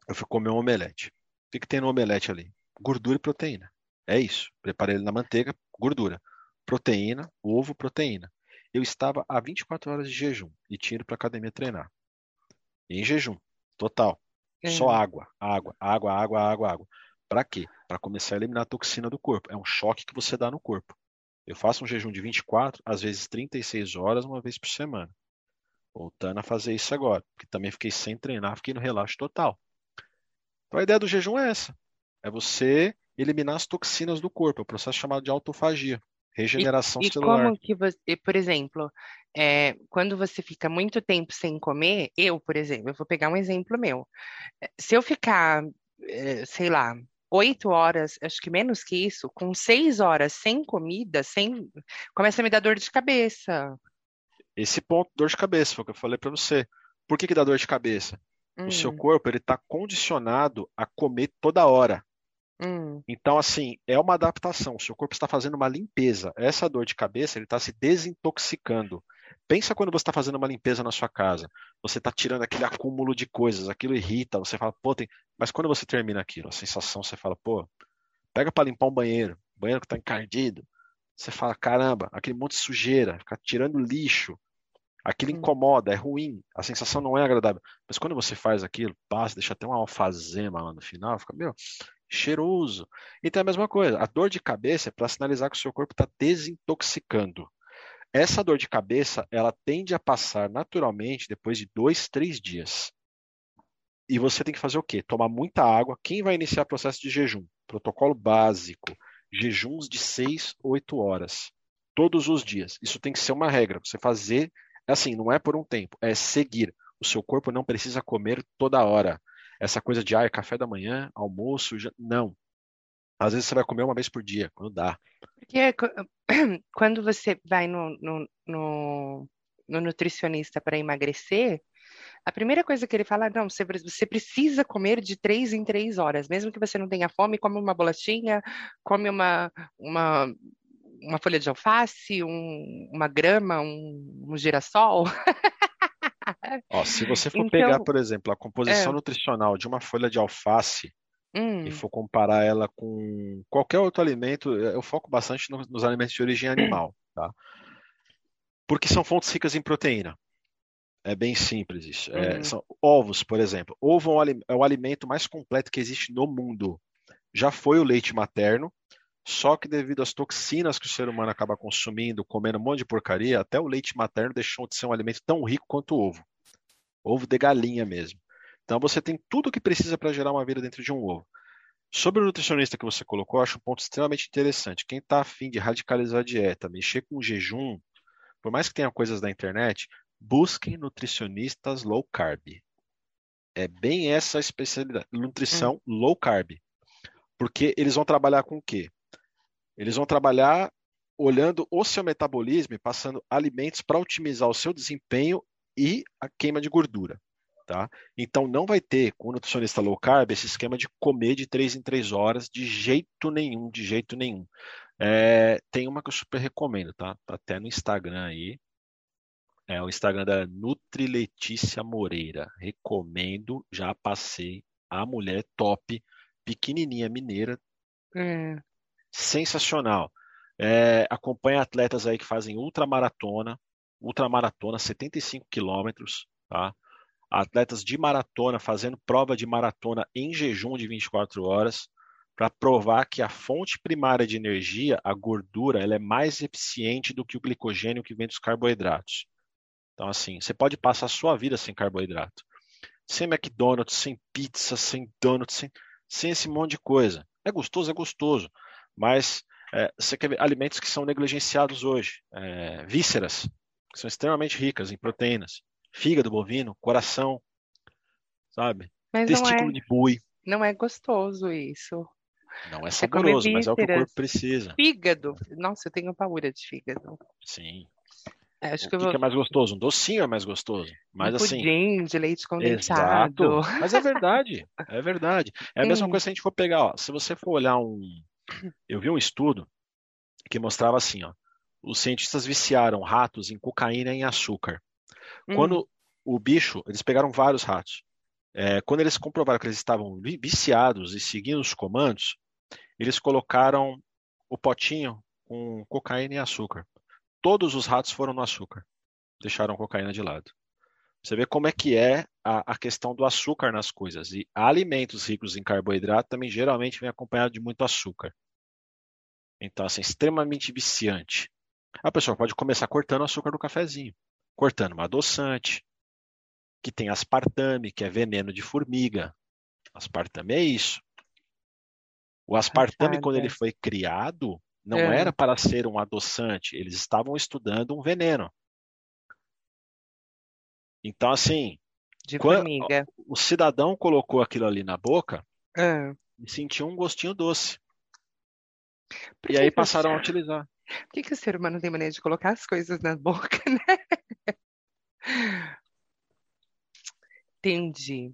eu fui comer um omelete. O que, que tem no omelete ali? Gordura e proteína. É isso. Preparei ele na manteiga, gordura. Proteína, ovo, proteína. Eu estava há 24 horas de jejum e tinha ido para academia treinar. Em jejum, total. Só É. água, água, água, água, água, água. Para quê? Para começar a eliminar a toxina do corpo. É um choque que você dá no corpo. Eu faço um jejum de 24, às vezes 36 horas, uma vez por semana. Voltando a fazer isso agora, porque também fiquei sem treinar, fiquei no relaxo total. Então a ideia do jejum é essa: é você eliminar as toxinas do corpo, é o processo chamado de autofagia, regeneração E celular. como que você, por exemplo, é, quando você fica muito tempo sem comer, eu, por exemplo, eu vou pegar um exemplo meu. É, Se eu ficar, é, sei lá, oito horas, acho que menos que isso, com seis horas sem comida, sem, começa a me dar dor de cabeça. Esse ponto, dor de cabeça, foi o que eu falei para você. Por que que dá dor de cabeça? O seu Hum, corpo ele está condicionado a comer toda hora. Hum, Então, assim, é uma adaptação. O seu corpo está fazendo uma limpeza. Essa dor de cabeça, ele está se desintoxicando. Pensa quando você está fazendo uma limpeza na sua casa. Você está tirando aquele acúmulo de coisas, aquilo irrita, você fala, pô, tem... Mas quando você termina aquilo, a sensação, você fala, pô, pega para limpar um banheiro, banheiro que está encardido. Você fala, caramba, aquele monte de sujeira, ficar tirando lixo. Aquilo Hum. incomoda, é ruim, a sensação não é agradável. Mas quando você faz aquilo, passa, deixa até uma alfazema lá no final, fica, meu, cheiroso. Então é a mesma coisa. A dor de cabeça é para sinalizar que o seu corpo está desintoxicando. Essa dor de cabeça, ela tende a passar naturalmente depois de dois, três dias. E você tem que fazer o quê? Tomar muita água. Quem vai iniciar o processo de jejum? Protocolo básico. Jejuns de 6, 8 horas. Todos os dias. Isso tem que ser uma regra. Você fazer, assim, não é por um tempo, é seguir. O seu corpo não precisa comer toda hora. Essa coisa de, ah, é café da manhã, almoço, já... não. Às vezes você vai comer uma vez por dia, quando dá. Porque co- quando você vai no, no, no, no nutricionista para emagrecer, a primeira coisa que ele fala, não, você, você precisa comer de três em três horas, mesmo que você não tenha fome, come uma bolachinha, come uma, uma, uma folha de alface, um- uma grama, um, um girassol. Ó, se você for Então, pegar, por exemplo, a composição é, nutricional de uma folha de alface e hum, for comparar ela com qualquer outro alimento, eh, eu foco bastante no- nos alimentos de origem animal, tá? Porque são fontes ricas em proteína. É bem simples isso. É, hum, são ovos, por exemplo. Ovo é é o alimento mais completo que existe no mundo. Já foi o leite materno, só que devido às toxinas que o ser humano acaba consumindo, comendo um monte de porcaria, até o leite materno deixou de ser um alimento tão rico quanto o ovo. Ovo de galinha mesmo. Então você tem tudo o que precisa para gerar uma vida dentro de um ovo. Sobre o nutricionista que você colocou, eu acho um ponto extremamente interessante. Quem está afim de radicalizar a dieta, mexer com o jejum, por mais que tenha coisas da internet, busquem nutricionistas low carb. É bem essa a especialidade, nutrição Hum. low carb. Porque eles vão trabalhar com o quê? Eles vão trabalhar olhando o seu metabolismo e passando alimentos para otimizar o seu desempenho e a queima de gordura. Tá? Então não vai ter com o nutricionista low carb esse esquema de comer de 3 em 3 horas de jeito nenhum, de jeito nenhum. É, tem uma que eu super recomendo, tá? Tá até no Instagram aí. É o Instagram da Nutri Letícia Moreira. Recomendo, já passei. A mulher top, pequenininha mineira, É. sensacional. É, acompanha atletas aí que fazem ultramaratona, ultramaratona, 75 quilômetros, tá? Atletas de maratona fazendo prova de maratona em jejum de 24 horas, para provar que a fonte primária de energia, a gordura, ela é mais eficiente do que o glicogênio que vem dos carboidratos. Então, assim, você pode passar a sua vida sem carboidrato. Sem McDonald's, sem pizza, sem donuts, sem, sem esse monte de coisa. É gostoso, é gostoso. Mas é, você quer ver alimentos que são negligenciados hoje. É, vísceras, que são extremamente ricas em proteínas. Fígado bovino, coração, sabe? Mas Testículo é, de boi. não é gostoso isso. Não é saboroso, mas é o que o corpo precisa. Fígado. Nossa, eu tenho pavor de fígado. Sim. É, Acho O que que vou que é mais gostoso? Um docinho é mais gostoso. Mas um assim, pudim de leite Exato. condensado. Mas é verdade, é verdade. É a mesma Hum. coisa se a gente for pegar, ó, se você for olhar um. Eu vi um estudo que mostrava assim, ó. Os cientistas viciaram ratos em cocaína e em açúcar. Hum. Quando o bicho, eles pegaram vários ratos. É, quando eles comprovaram que eles estavam vi- viciados e seguindo os comandos, eles colocaram o potinho com cocaína e açúcar. Todos os ratos foram no açúcar. Deixaram cocaína de lado. Você vê como é que é a, a questão do açúcar nas coisas. E alimentos ricos em carboidrato também geralmente vem acompanhado de muito açúcar. Então, assim, extremamente viciante. A pessoa pode começar cortando o açúcar do cafezinho, cortando um adoçante, que tem aspartame, que é veneno de formiga. Aspartame é isso. O aspartame, quando ele foi criado, não É. era para ser um adoçante, eles estavam estudando um veneno. Então, assim, De Quan- formiga. o cidadão colocou aquilo ali na boca Ah. e sentiu um gostinho doce. Por E aí passaram a utilizar. Por que que o ser humano tem mania de colocar as coisas na boca, né? Entendi.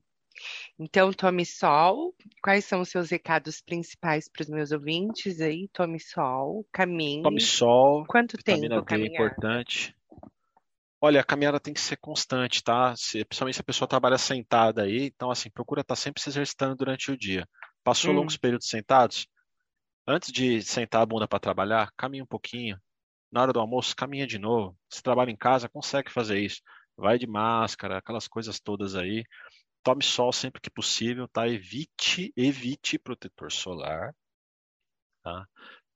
Então, tome sol. Quais são os seus recados principais para os meus ouvintes aí? Tome sol, caminhe. Tome sol, Quanto tempo D é caminhar? importante. Olha, a caminhada tem que ser constante, tá? Se- principalmente se a pessoa trabalha sentada aí, então assim, procura estar sempre se exercitando durante o dia. Passou Hum. longos períodos sentados? Antes de sentar a bunda para trabalhar, caminha um pouquinho. Na hora do almoço, caminha de novo. Se trabalha em casa, consegue fazer isso. Vai de máscara, aquelas coisas todas aí. Tome sol sempre que possível, tá? Evite, evite protetor solar, tá?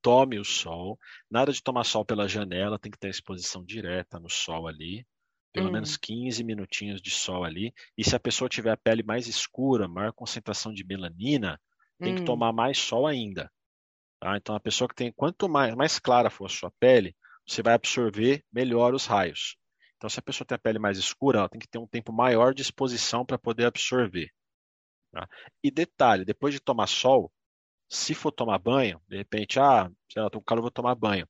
Tome o sol. Nada de tomar sol pela janela, tem que ter exposição direta no sol ali. Pelo Hum. menos 15 minutinhos de sol ali. E se a pessoa tiver a pele mais escura, maior concentração de melanina, tem que Hum. tomar mais sol ainda. Tá? Então, a pessoa que tem, quanto mais, mais clara for a sua pele, você vai absorver melhor os raios. Então, se a pessoa tem a pele mais escura, ela tem que ter um tempo maior de exposição para poder absorver. tá? E detalhe, depois de tomar sol, se for tomar banho, de repente, ah, sei lá, tô com calor, vou tomar banho.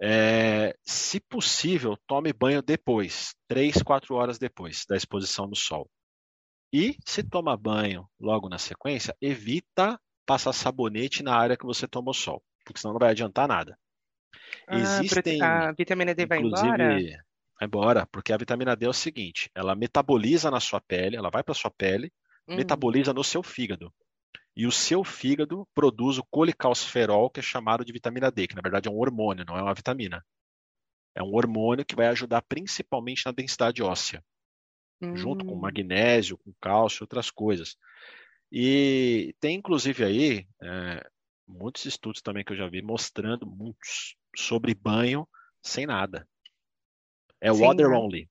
É, se possível, tome banho depois, 3, 4 horas depois da exposição do sol. E se toma banho logo na sequência, evita passar sabonete na área que você tomou sol, porque senão não vai adiantar nada. Ah, Existem, a vitamina D vai embora? inclusive, vai embora, porque a vitamina D é o seguinte, ela metaboliza na sua pele, ela vai para sua pele, Hum. metaboliza no seu fígado. E o seu fígado produz o colicalciferol, que é chamado de vitamina D, que na verdade é um hormônio, não é uma vitamina. É um hormônio que vai ajudar principalmente na densidade óssea, junto com Hum. magnésio, com cálcio, outras coisas. E tem inclusive aí é, muitos estudos também que eu já vi mostrando muitos sobre banho sem nada. É Sem water only.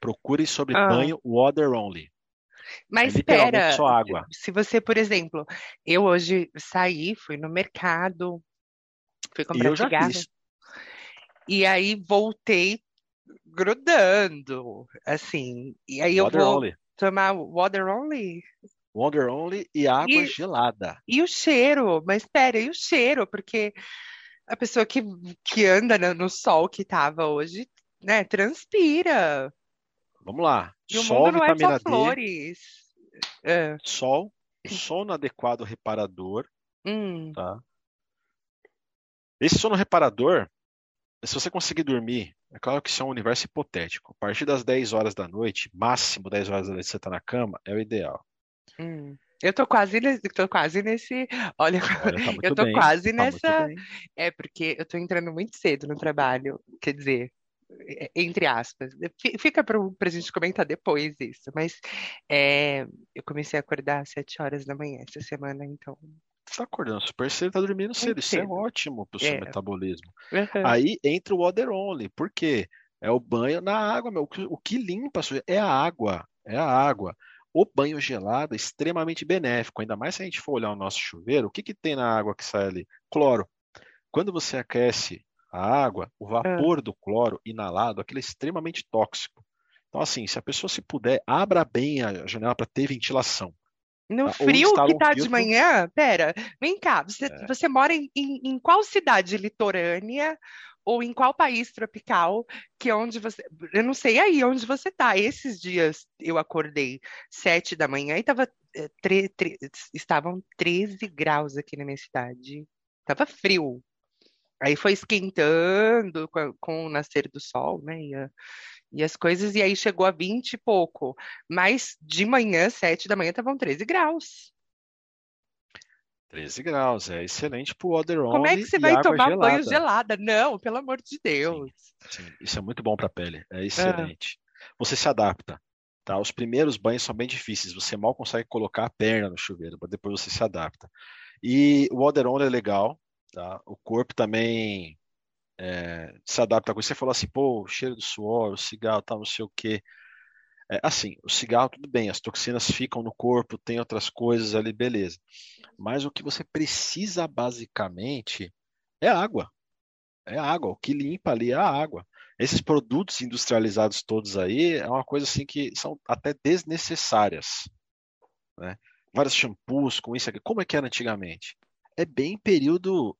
Procure sobre Ah. banho water only. Mas É espera, só água. se você, por exemplo, eu hoje saí, fui no mercado, fui E comprar eu já cigarro, e aí voltei grudando, assim, e aí eu Water vou only. tomar water only? Water only e água E- gelada. E o cheiro? Mas espera, e o cheiro? Porque a pessoa que, que anda no, sol que tava hoje, né, transpira. Vamos lá. E o Sol, mundo não é só vitamina D, flores. É, sol, sono adequado reparador, hum, tá? Esse sono reparador, se você conseguir dormir, é claro que isso é um universo hipotético. A partir das 10 horas da noite, máximo 10 horas da noite você tá na cama, é o ideal. Hum. Eu tô quase nesse, tô quase nesse. Olha, Olha, tá eu tô bem, quase tá nessa. É porque eu tô entrando muito cedo no trabalho, quer dizer, é, entre aspas. Fi- Fica para a gente comentar depois isso, mas é, eu comecei a acordar às sete horas da manhã essa semana, então. Você tá acordando super cedo, tá dormindo cedo. Isso é ótimo pro seu É. metabolismo. Aham. Aí entra o water only. Por quê? É o banho na água, meu. O que, o que limpa a sujeira é a água. É a água. O banho gelado é extremamente benéfico, ainda mais se a gente for olhar o nosso chuveiro, o que que tem na água que sai ali? Cloro. Quando você aquece a água, o vapor do cloro inalado, aquilo é extremamente tóxico. Então, assim, se a pessoa se puder, abra bem a janela para ter ventilação. No Tá, frio que um tá de manhã, pera, vem cá, você, É. você mora em, em, em qual cidade litorânea ou em qual país tropical que é onde você, eu não sei aí onde você tá. Esses dias eu acordei sete da manhã e tava, eh, tre- tre- estavam 13 graus aqui na minha cidade. Tava frio. Aí foi esquentando com, com o nascer do sol, né? E, a- e as coisas, e aí chegou a 20 e pouco. Mas de manhã, 7 da manhã, estavam 13 graus. 13 graus, é excelente pro water Como é only que você vai tomar banho gelada. gelada? Não, pelo amor de Deus. Sim, isso é muito bom para a pele, Ah. é excelente. Você se adapta, tá? Os primeiros banhos são bem difíceis, você mal consegue colocar a perna no chuveiro, mas depois você se adapta. E o water only é legal, tá? O corpo também é, se adapta com isso. Você falou assim, pô, o cheiro do suor, o cigarro, tal, não sei o quê. É, assim, o cigarro, tudo bem, as toxinas ficam no corpo, tem outras coisas ali, beleza. Mas o que você precisa basicamente é água. É água. O que limpa ali é a água. Esses produtos industrializados todos aí é uma coisa assim que são até desnecessárias, né? Vários shampoos com isso aqui. Como é que era antigamente? É bem período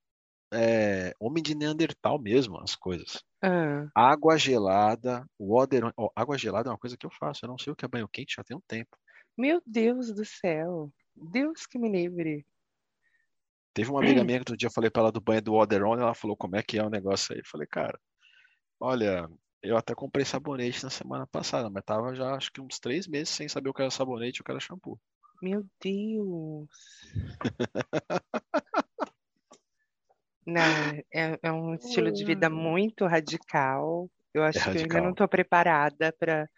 é, homem de Neandertal mesmo, as coisas. Ah, Água gelada, water, ó, água gelada é uma coisa que eu faço. Eu não sei o que é banho quente já tem um tempo. meu Deus do céu. Deus que me livre. Teve uma amiga minha que outro dia eu falei para ela do banho do water on, ela falou como é que é o negócio aí. Eu falei, cara, olha, eu até comprei sabonete na semana passada, mas tava já acho que uns três meses sem saber o que era sabonete e o que era shampoo. Meu Deus. Não, é, é um estilo de vida muito radical. Eu acho que eu ainda radical. não estou preparada para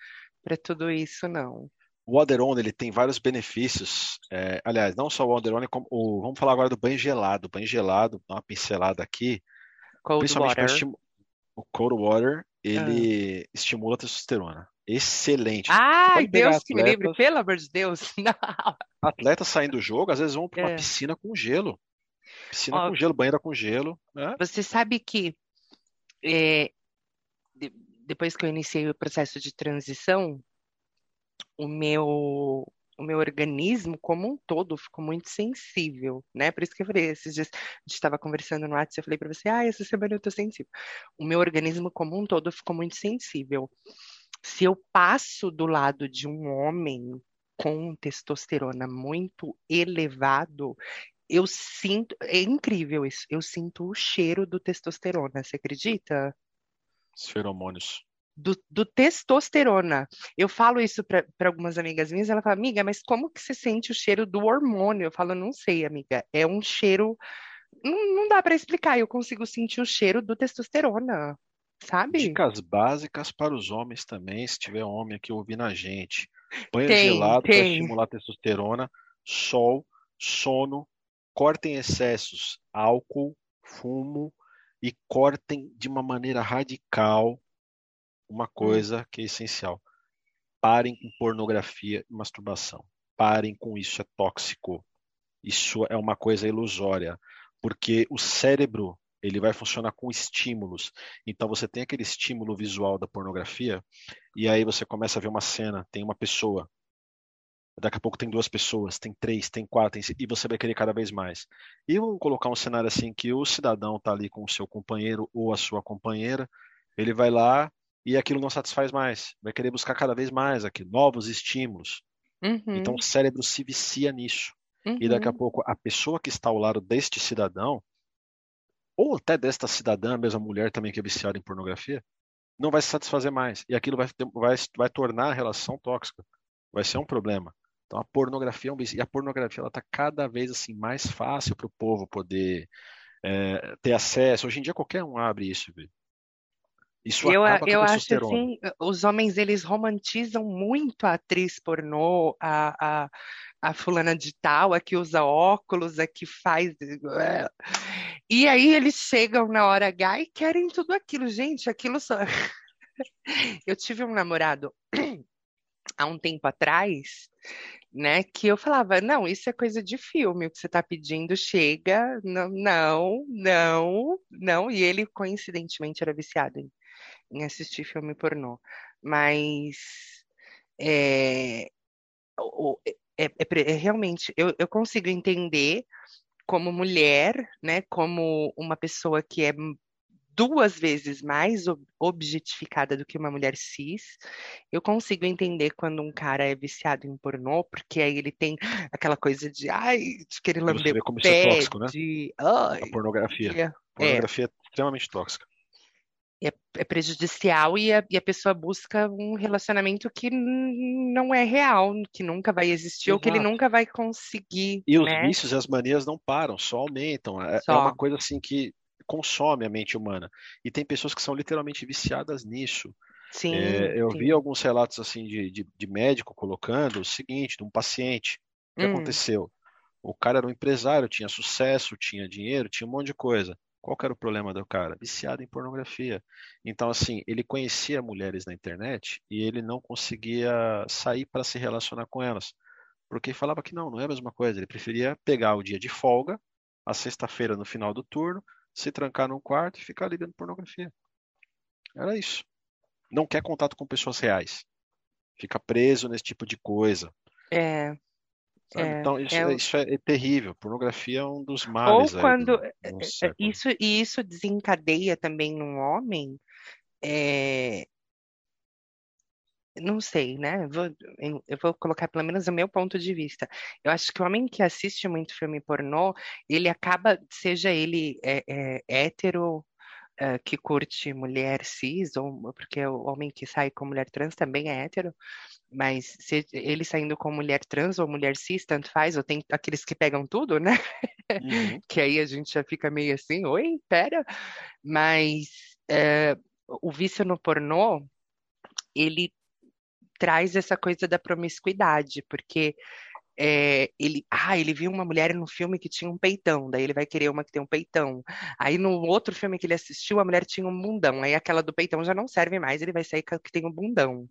para tudo isso, não. O water on ele tem vários benefícios. é, aliás, não só o water on, como o, vamos falar agora do banho gelado. Banho gelado, dá uma pincelada aqui, Cold principalmente para water. estimular o cold water, ele estimula a testosterona. Excelente. Ai, pode pegar Deus que me livre, atletas- pelo amor de Deus. Não. Atletas saindo do jogo, às vezes vão para uma É. piscina com gelo. Piscina Ó, com gelo, banheira com gelo, né? Você sabe que é, de- depois que eu iniciei o processo de transição, o meu, o meu organismo como um todo ficou muito sensível, né? Por isso que eu falei, esses dias a gente estava conversando no WhatsApp, eu falei para você, ah, essa semana eu tô sensível. O meu organismo como um todo ficou muito sensível. Se eu passo do lado de um homem com testosterona muito elevado, eu sinto, é incrível isso, eu sinto o cheiro do testosterona, você acredita? Os feromônios. Do, do testosterona. Eu falo isso para algumas amigas minhas, ela fala, amiga, mas como que você sente o cheiro do hormônio? Eu falo, não sei, amiga, é um cheiro, não, não dá para explicar, eu consigo sentir o cheiro do testosterona, sabe? Dicas básicas para os homens também, se tiver homem aqui ouvindo a gente. Banho Tem, gelado para estimular a testosterona, sol, sono, cortem excessos, álcool, fumo e cortem de uma maneira radical uma coisa que é essencial: Parem com pornografia e masturbação. Parem com isso, é tóxico. Isso é uma coisa ilusória, porque o cérebro ele vai funcionar com estímulos. Então você tem aquele estímulo visual da pornografia e aí você começa a ver uma cena, tem uma pessoa, daqui a pouco tem duas pessoas, tem três, tem quatro, tem... e você vai querer cada vez mais. E vamos colocar um cenário assim que o cidadão está ali com o seu companheiro ou a sua companheira, ele vai lá e aquilo não satisfaz mais, vai querer buscar cada vez mais aqui novos estímulos. Uhum, Então o cérebro se vicia nisso. E daqui a uhum. pouco a pessoa que está ao lado deste cidadão, ou até desta cidadã, a mesma mulher também que é viciada em pornografia, não vai se satisfazer mais. E aquilo vai, vai, vai tornar a relação tóxica. Vai ser um problema. Então a pornografia é um. E a pornografia ela está cada vez assim mais fácil para o povo poder é, ter acesso. Hoje em dia qualquer um abre isso. vê. Isso Eu, eu acho assim, os homens eles romantizam muito a atriz pornô, a, a, a fulana de tal, a que usa óculos, a que faz. E aí eles chegam na hora H e querem tudo aquilo. Gente, aquilo só. Eu tive um namorado há um tempo atrás, né, que eu falava, não, isso é coisa de filme, o que você está pedindo chega, não, não, não, não, e ele coincidentemente era viciado em, em assistir filme pornô, mas é, é, é é realmente, eu, eu consigo entender como mulher, né, como uma pessoa que é duas vezes mais ob- objetificada do que uma mulher cis, eu consigo entender quando um cara é viciado em pornô, porque aí ele tem aquela coisa de, ai, de querer E você lamber vê o como isso é pé, tóxico, né? de, ai, A pornografia. é, A pornografia é extremamente tóxica. é, é prejudicial e a, e a pessoa busca um relacionamento que não é real, que nunca vai existir ou que ele Exato. nunca vai conseguir, E os né? vícios e as manias não param, só aumentam. É, é Só. uma coisa assim que consome a mente humana. E tem pessoas que são literalmente viciadas nisso. Sim, É, eu sim. vi alguns relatos assim de, de, de médico colocando o seguinte, de um paciente. O que Hum. aconteceu? O cara era um empresário, tinha sucesso, tinha dinheiro, tinha um monte de coisa. Qual era o problema do cara? Viciado em pornografia. Então, assim, ele conhecia mulheres na internet e ele não conseguia sair para se relacionar com elas. Porque falava que não, não é a mesma coisa. Ele preferia pegar o dia de folga, a sexta-feira no final do turno, se trancar num quarto e ficar ali vendo pornografia. Era isso. Não quer contato com pessoas reais. Fica preso nesse tipo de coisa. É? É, Então, isso é é, isso é terrível. Pornografia é um dos Ou males aí quando do, é, do é, isso e isso desencadeia também num homem, é, não sei, né? Eu vou, eu vou colocar pelo menos o meu ponto de vista. Eu acho que o homem que assiste muito filme pornô, ele acaba, seja ele é, é, hétero, é, que curte mulher cis, ou porque o homem que sai com mulher trans também é hétero, mas se ele saindo com mulher trans ou mulher cis, tanto faz, ou tem aqueles que pegam tudo, né? Uhum. que aí a gente já fica meio assim, oi, pera. Mas é, o vício no pornô, ele traz essa coisa da promiscuidade, porque é, ele, ah, ele viu uma mulher no filme que tinha um peitão, daí ele vai querer uma que tem um peitão. Aí no outro filme que ele assistiu, a mulher tinha um bundão, aí aquela do peitão já não serve mais, ele vai sair com a que tem um bundão.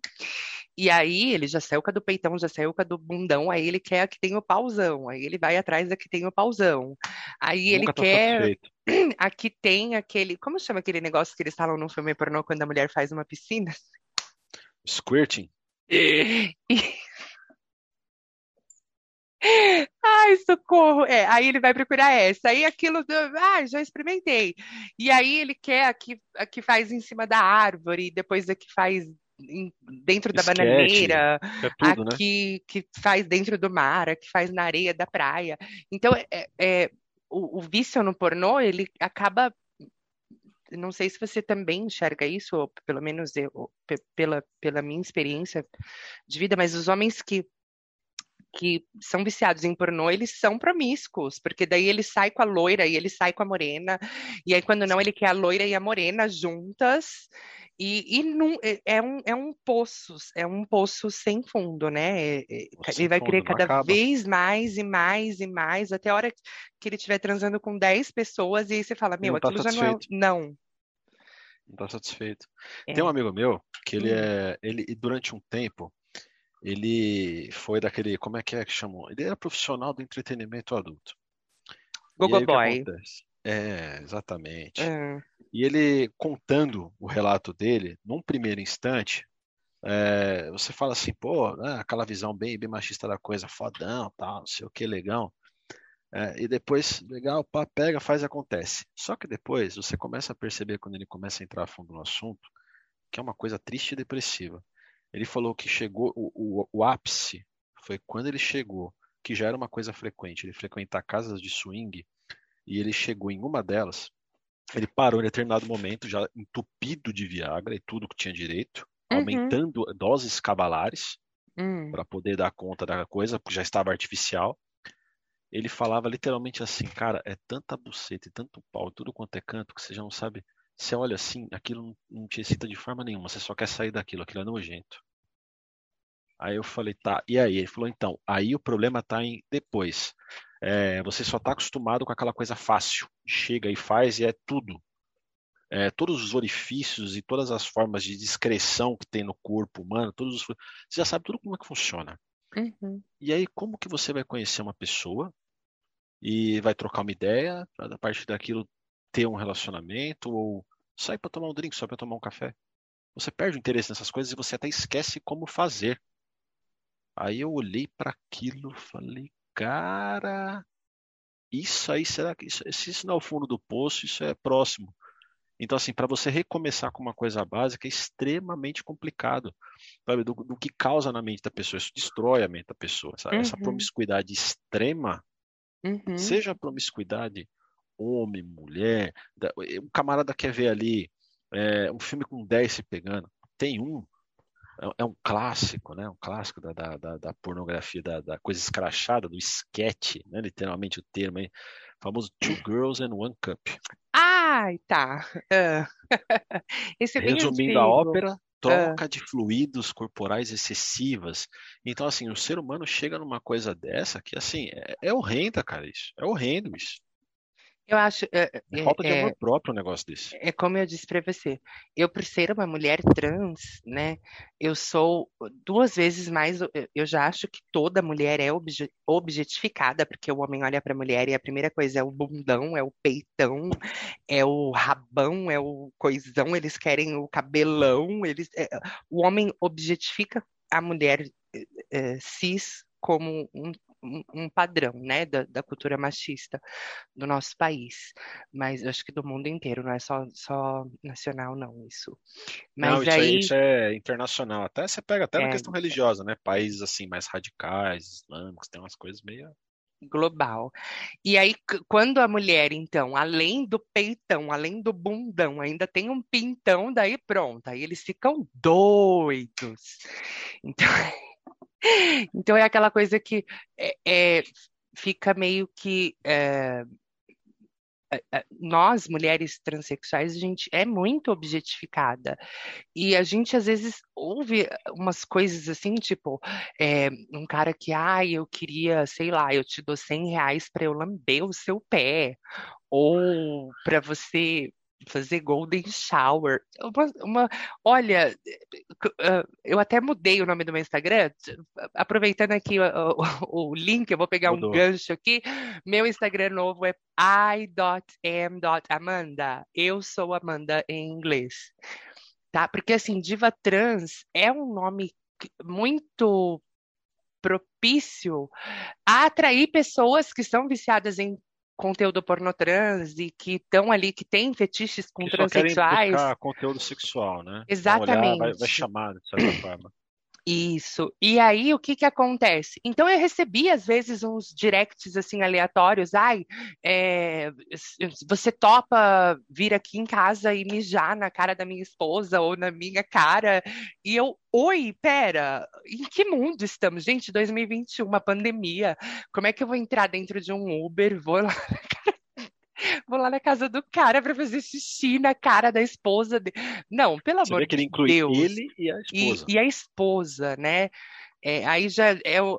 E aí ele já saiu com a do peitão, já saiu com a do bundão, aí ele quer a que tem o pauzão, aí ele vai atrás da que tem o pauzão. Aí ele Nunca tá quer satisfeito. a que tem aquele, como chama aquele negócio que eles falam no filme pornô quando a mulher faz uma piscina? Squirting. E- Ai, socorro! É, aí ele vai procurar essa. Aí aquilo, do- ah, já experimentei. E aí ele quer a que, a que faz em cima da árvore, depois a que faz em- dentro da Esquete. bananeira, É a tudo, né? que, que faz dentro do mar, a que faz na areia da praia. Então, é, é- o, o vício no pornô, ele acaba. Não sei se você também enxerga isso, ou pelo menos eu, pe- pela, pela minha experiência de vida, mas os homens que que são viciados em pornô, eles são promíscuos, porque daí ele sai com a loira e ele sai com a morena, e aí quando não, ele quer a loira e a morena juntas, e, e não, é, é um, é um poço, é um poço sem fundo, né? É- é- ele vai querer cada acaba. vez mais e mais e mais, até a hora que ele estiver transando com 10 pessoas, e aí você fala, meu, não tá aquilo já não é. Não. Não tá satisfeito. É. Tem um amigo meu que ele Hum. é. Ele, durante um tempo, ele foi daquele, como é que é que chamam? Ele era profissional do entretenimento adulto. Gogo Boy. É, exatamente. Ah, E ele contando o relato dele, num primeiro instante, é, você fala assim, pô, né, aquela visão bem, bem machista da coisa, fodão, tal, não sei o que, legal. É, e depois, legal, pá, pega, faz, acontece. Só que depois você começa a perceber, quando ele começa a entrar a fundo no assunto, que é uma coisa triste e depressiva. Ele falou que chegou, o, o, o ápice foi quando ele chegou, que já era uma coisa frequente, ele frequentar casas de swing, e ele chegou em uma delas, ele parou em determinado momento, já entupido de Viagra e tudo que tinha direito, Uhum. aumentando doses cabalares hum, para poder dar conta da coisa, porque já estava artificial. Ele falava literalmente assim, cara, é tanta buceta e tanto pau, tudo quanto é canto, que você já não sabe. Você olha assim, aquilo não, te excita de forma nenhuma, você só quer sair daquilo, aquilo é nojento. Aí eu falei, tá, e aí? Ele falou, então, aí o problema tá em depois. É, você só tá acostumado com aquela coisa fácil, chega e faz e é tudo. É, todos os orifícios e todas as formas de discreção que tem no corpo humano, todos os, você já sabe tudo como é que funciona. uhum. E aí, como que você vai conhecer uma pessoa e vai trocar uma ideia, a partir daquilo ter um relacionamento ou sair para tomar um drink, só para tomar um café? Você perde o interesse nessas coisas e você até esquece como fazer. Aí eu olhei para aquilo falei, cara, isso aí será que isso, se isso não é o fundo do poço, isso é próximo. Então, assim, para você recomeçar com uma coisa básica é extremamente complicado, sabe? Do, do que causa na mente da pessoa, isso destrói a mente da pessoa, sabe? Essa Uhum. promiscuidade extrema, Uhum. seja a promiscuidade homem, mulher, da- um camarada quer ver ali é, um filme com 10 se pegando, tem um, é, é um clássico, né? Um clássico da, da, da, pornografia, da, coisa escrachada, do esquete, né? Literalmente o termo aí, famoso Two Girls and One Cup. Ai, tá. Ah. Esse é Resumindo a ópera, troca de fluidos corporais excessivas. Então, assim, o ser humano chega numa coisa dessa que, assim, é, é horrenda, cara, isso. É horrendo isso. Eu acho, é, É é, falta de é, amor próprio um negócio desse. é como eu disse para você, eu por ser uma mulher trans, né, eu sou duas vezes mais, eu- já acho que toda mulher é obje- objetificada, porque o homem olha para a mulher e a primeira coisa é o bundão, é o peitão, é o rabão, é o coisão, eles querem o cabelão, eles, é, o homem objetifica a mulher eh, eh, cis como um, um, um padrão, né, da, da cultura machista do nosso país, mas acho que do mundo inteiro, não é só, só nacional, não, isso. Não, Mas isso aí, aí, isso é internacional. Até você pega até na é questão religiosa, né? Países assim mais radicais, islâmicos, tem umas coisas meio. global. E aí, quando a mulher, então, além do peitão, além do bundão, ainda tem um pintão, daí pronto, aí eles ficam doidos. Então, então é aquela coisa que é, é, fica meio que é, é, é, nós, mulheres transexuais, a gente é muito objetificada. E a gente às vezes ouve umas coisas assim, tipo, é, um cara que, ai, eu queria, sei lá, eu te dou 100 reais para eu lamber o seu pé, ou para você fazer golden shower. Uma, uma- olha, eh, eu até mudei o nome do meu Instagram, aproveitando aqui o, o- o link, eu vou pegar um Mudou. gancho aqui. Meu Instagram novo é i.m.amanda. Eu sou Amanda em inglês tá? Porque assim, diva trans é um nome muito propício a atrair pessoas que são viciadas em conteúdo pornô trans e que estão ali, que têm fetiches com Que só querem transexuais. conteúdo sexual, né? Vão olhar, vai, vai Exatamente. chamar, de certa forma. Isso. E aí, o que que acontece? Então, eu recebi, às vezes, uns directs, assim, aleatórios. Ai, é, você topa vir aqui em casa e mijar na cara da minha esposa ou na minha cara? E eu, oi, pera, em que mundo estamos? Gente, 2021, uma pandemia. Como é que eu vou entrar dentro de um Uber? Vou lá, vou lá na casa do cara para fazer xixi na cara da esposa dele. Não, pelo Você amor vê que ele de Deus ele e a e, esposa. e a esposa, né? É, aí já é, o-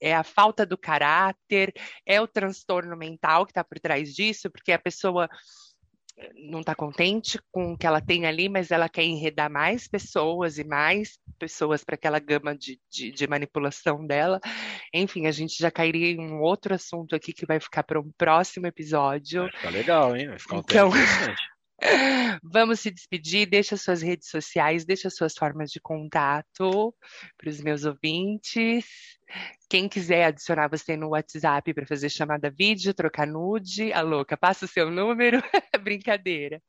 é a falta do caráter, é o transtorno mental que está por trás disso, porque a pessoa não está contente com o que ela tem ali, mas ela quer enredar mais pessoas e mais pessoas para aquela gama de, de, de, manipulação dela. Enfim, a gente já cairia em um outro assunto aqui que vai ficar para um próximo episódio. Ficar legal, hein? Vai ficar um Então- tema interessante. Vamos se despedir, deixa suas redes sociais, deixa suas formas de contato para os meus ouvintes. Quem quiser adicionar você no WhatsApp para fazer chamada vídeo, trocar nude, a louca, passa o seu número, brincadeira.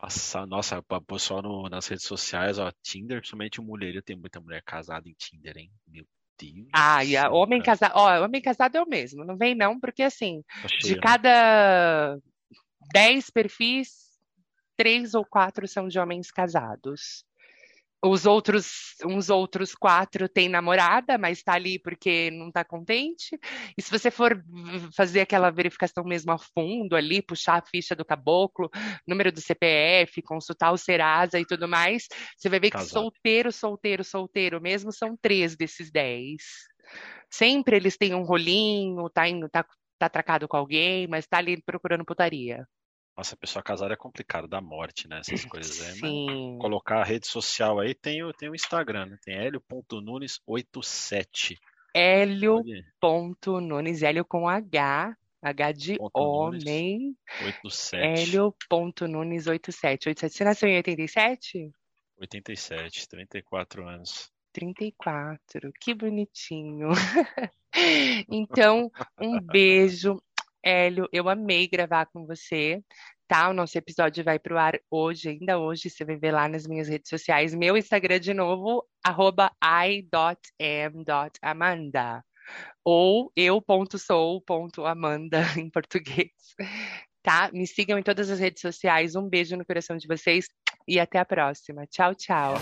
Nossa, nossa, pessoal no- nas redes sociais, ó, Tinder, principalmente mulher, tem muita mulher casada em Tinder, hein? Meu Deus. Ah, e a homem casado, ó, homem casado é o mesmo, não vem não, porque assim, Tá de né? cada 10 perfis, três ou quatro são de homens casados. Os outros, uns outros quatro têm namorada, mas está ali porque não está contente. E se você for fazer aquela verificação mesmo a fundo ali, puxar a ficha do caboclo, número do CPF, consultar o Serasa e tudo mais, você vai ver que Casado. solteiro, solteiro, solteiro mesmo são três desses dez. Sempre eles têm um rolinho, tá, indo, tá, tá atracado com alguém, mas tá ali procurando putaria. Nossa, a pessoa casada é complicado, da morte, né? Essas coisas aí. Sim. Colocar a rede social aí, tem o, tem o Instagram, né? Tem helio.nunes87. Hélio Pode ir. ponto Nunes, Hélio com H, H de Ponto homem, 87. Hélio ponto Nunes 87. 87. Você nasceu em 87? 87, 34 anos. 34, que bonitinho. Então, um beijo, Hélio. Eu amei gravar com você, tá? O nosso episódio vai pro ar hoje, ainda hoje. Você vai ver lá nas minhas redes sociais. Meu Instagram, de novo, arroba i.m.amanda. Ou eu.sou.amanda em português. Tá? Me sigam em todas as redes sociais. Um beijo no coração de vocês e até a próxima. Tchau, tchau.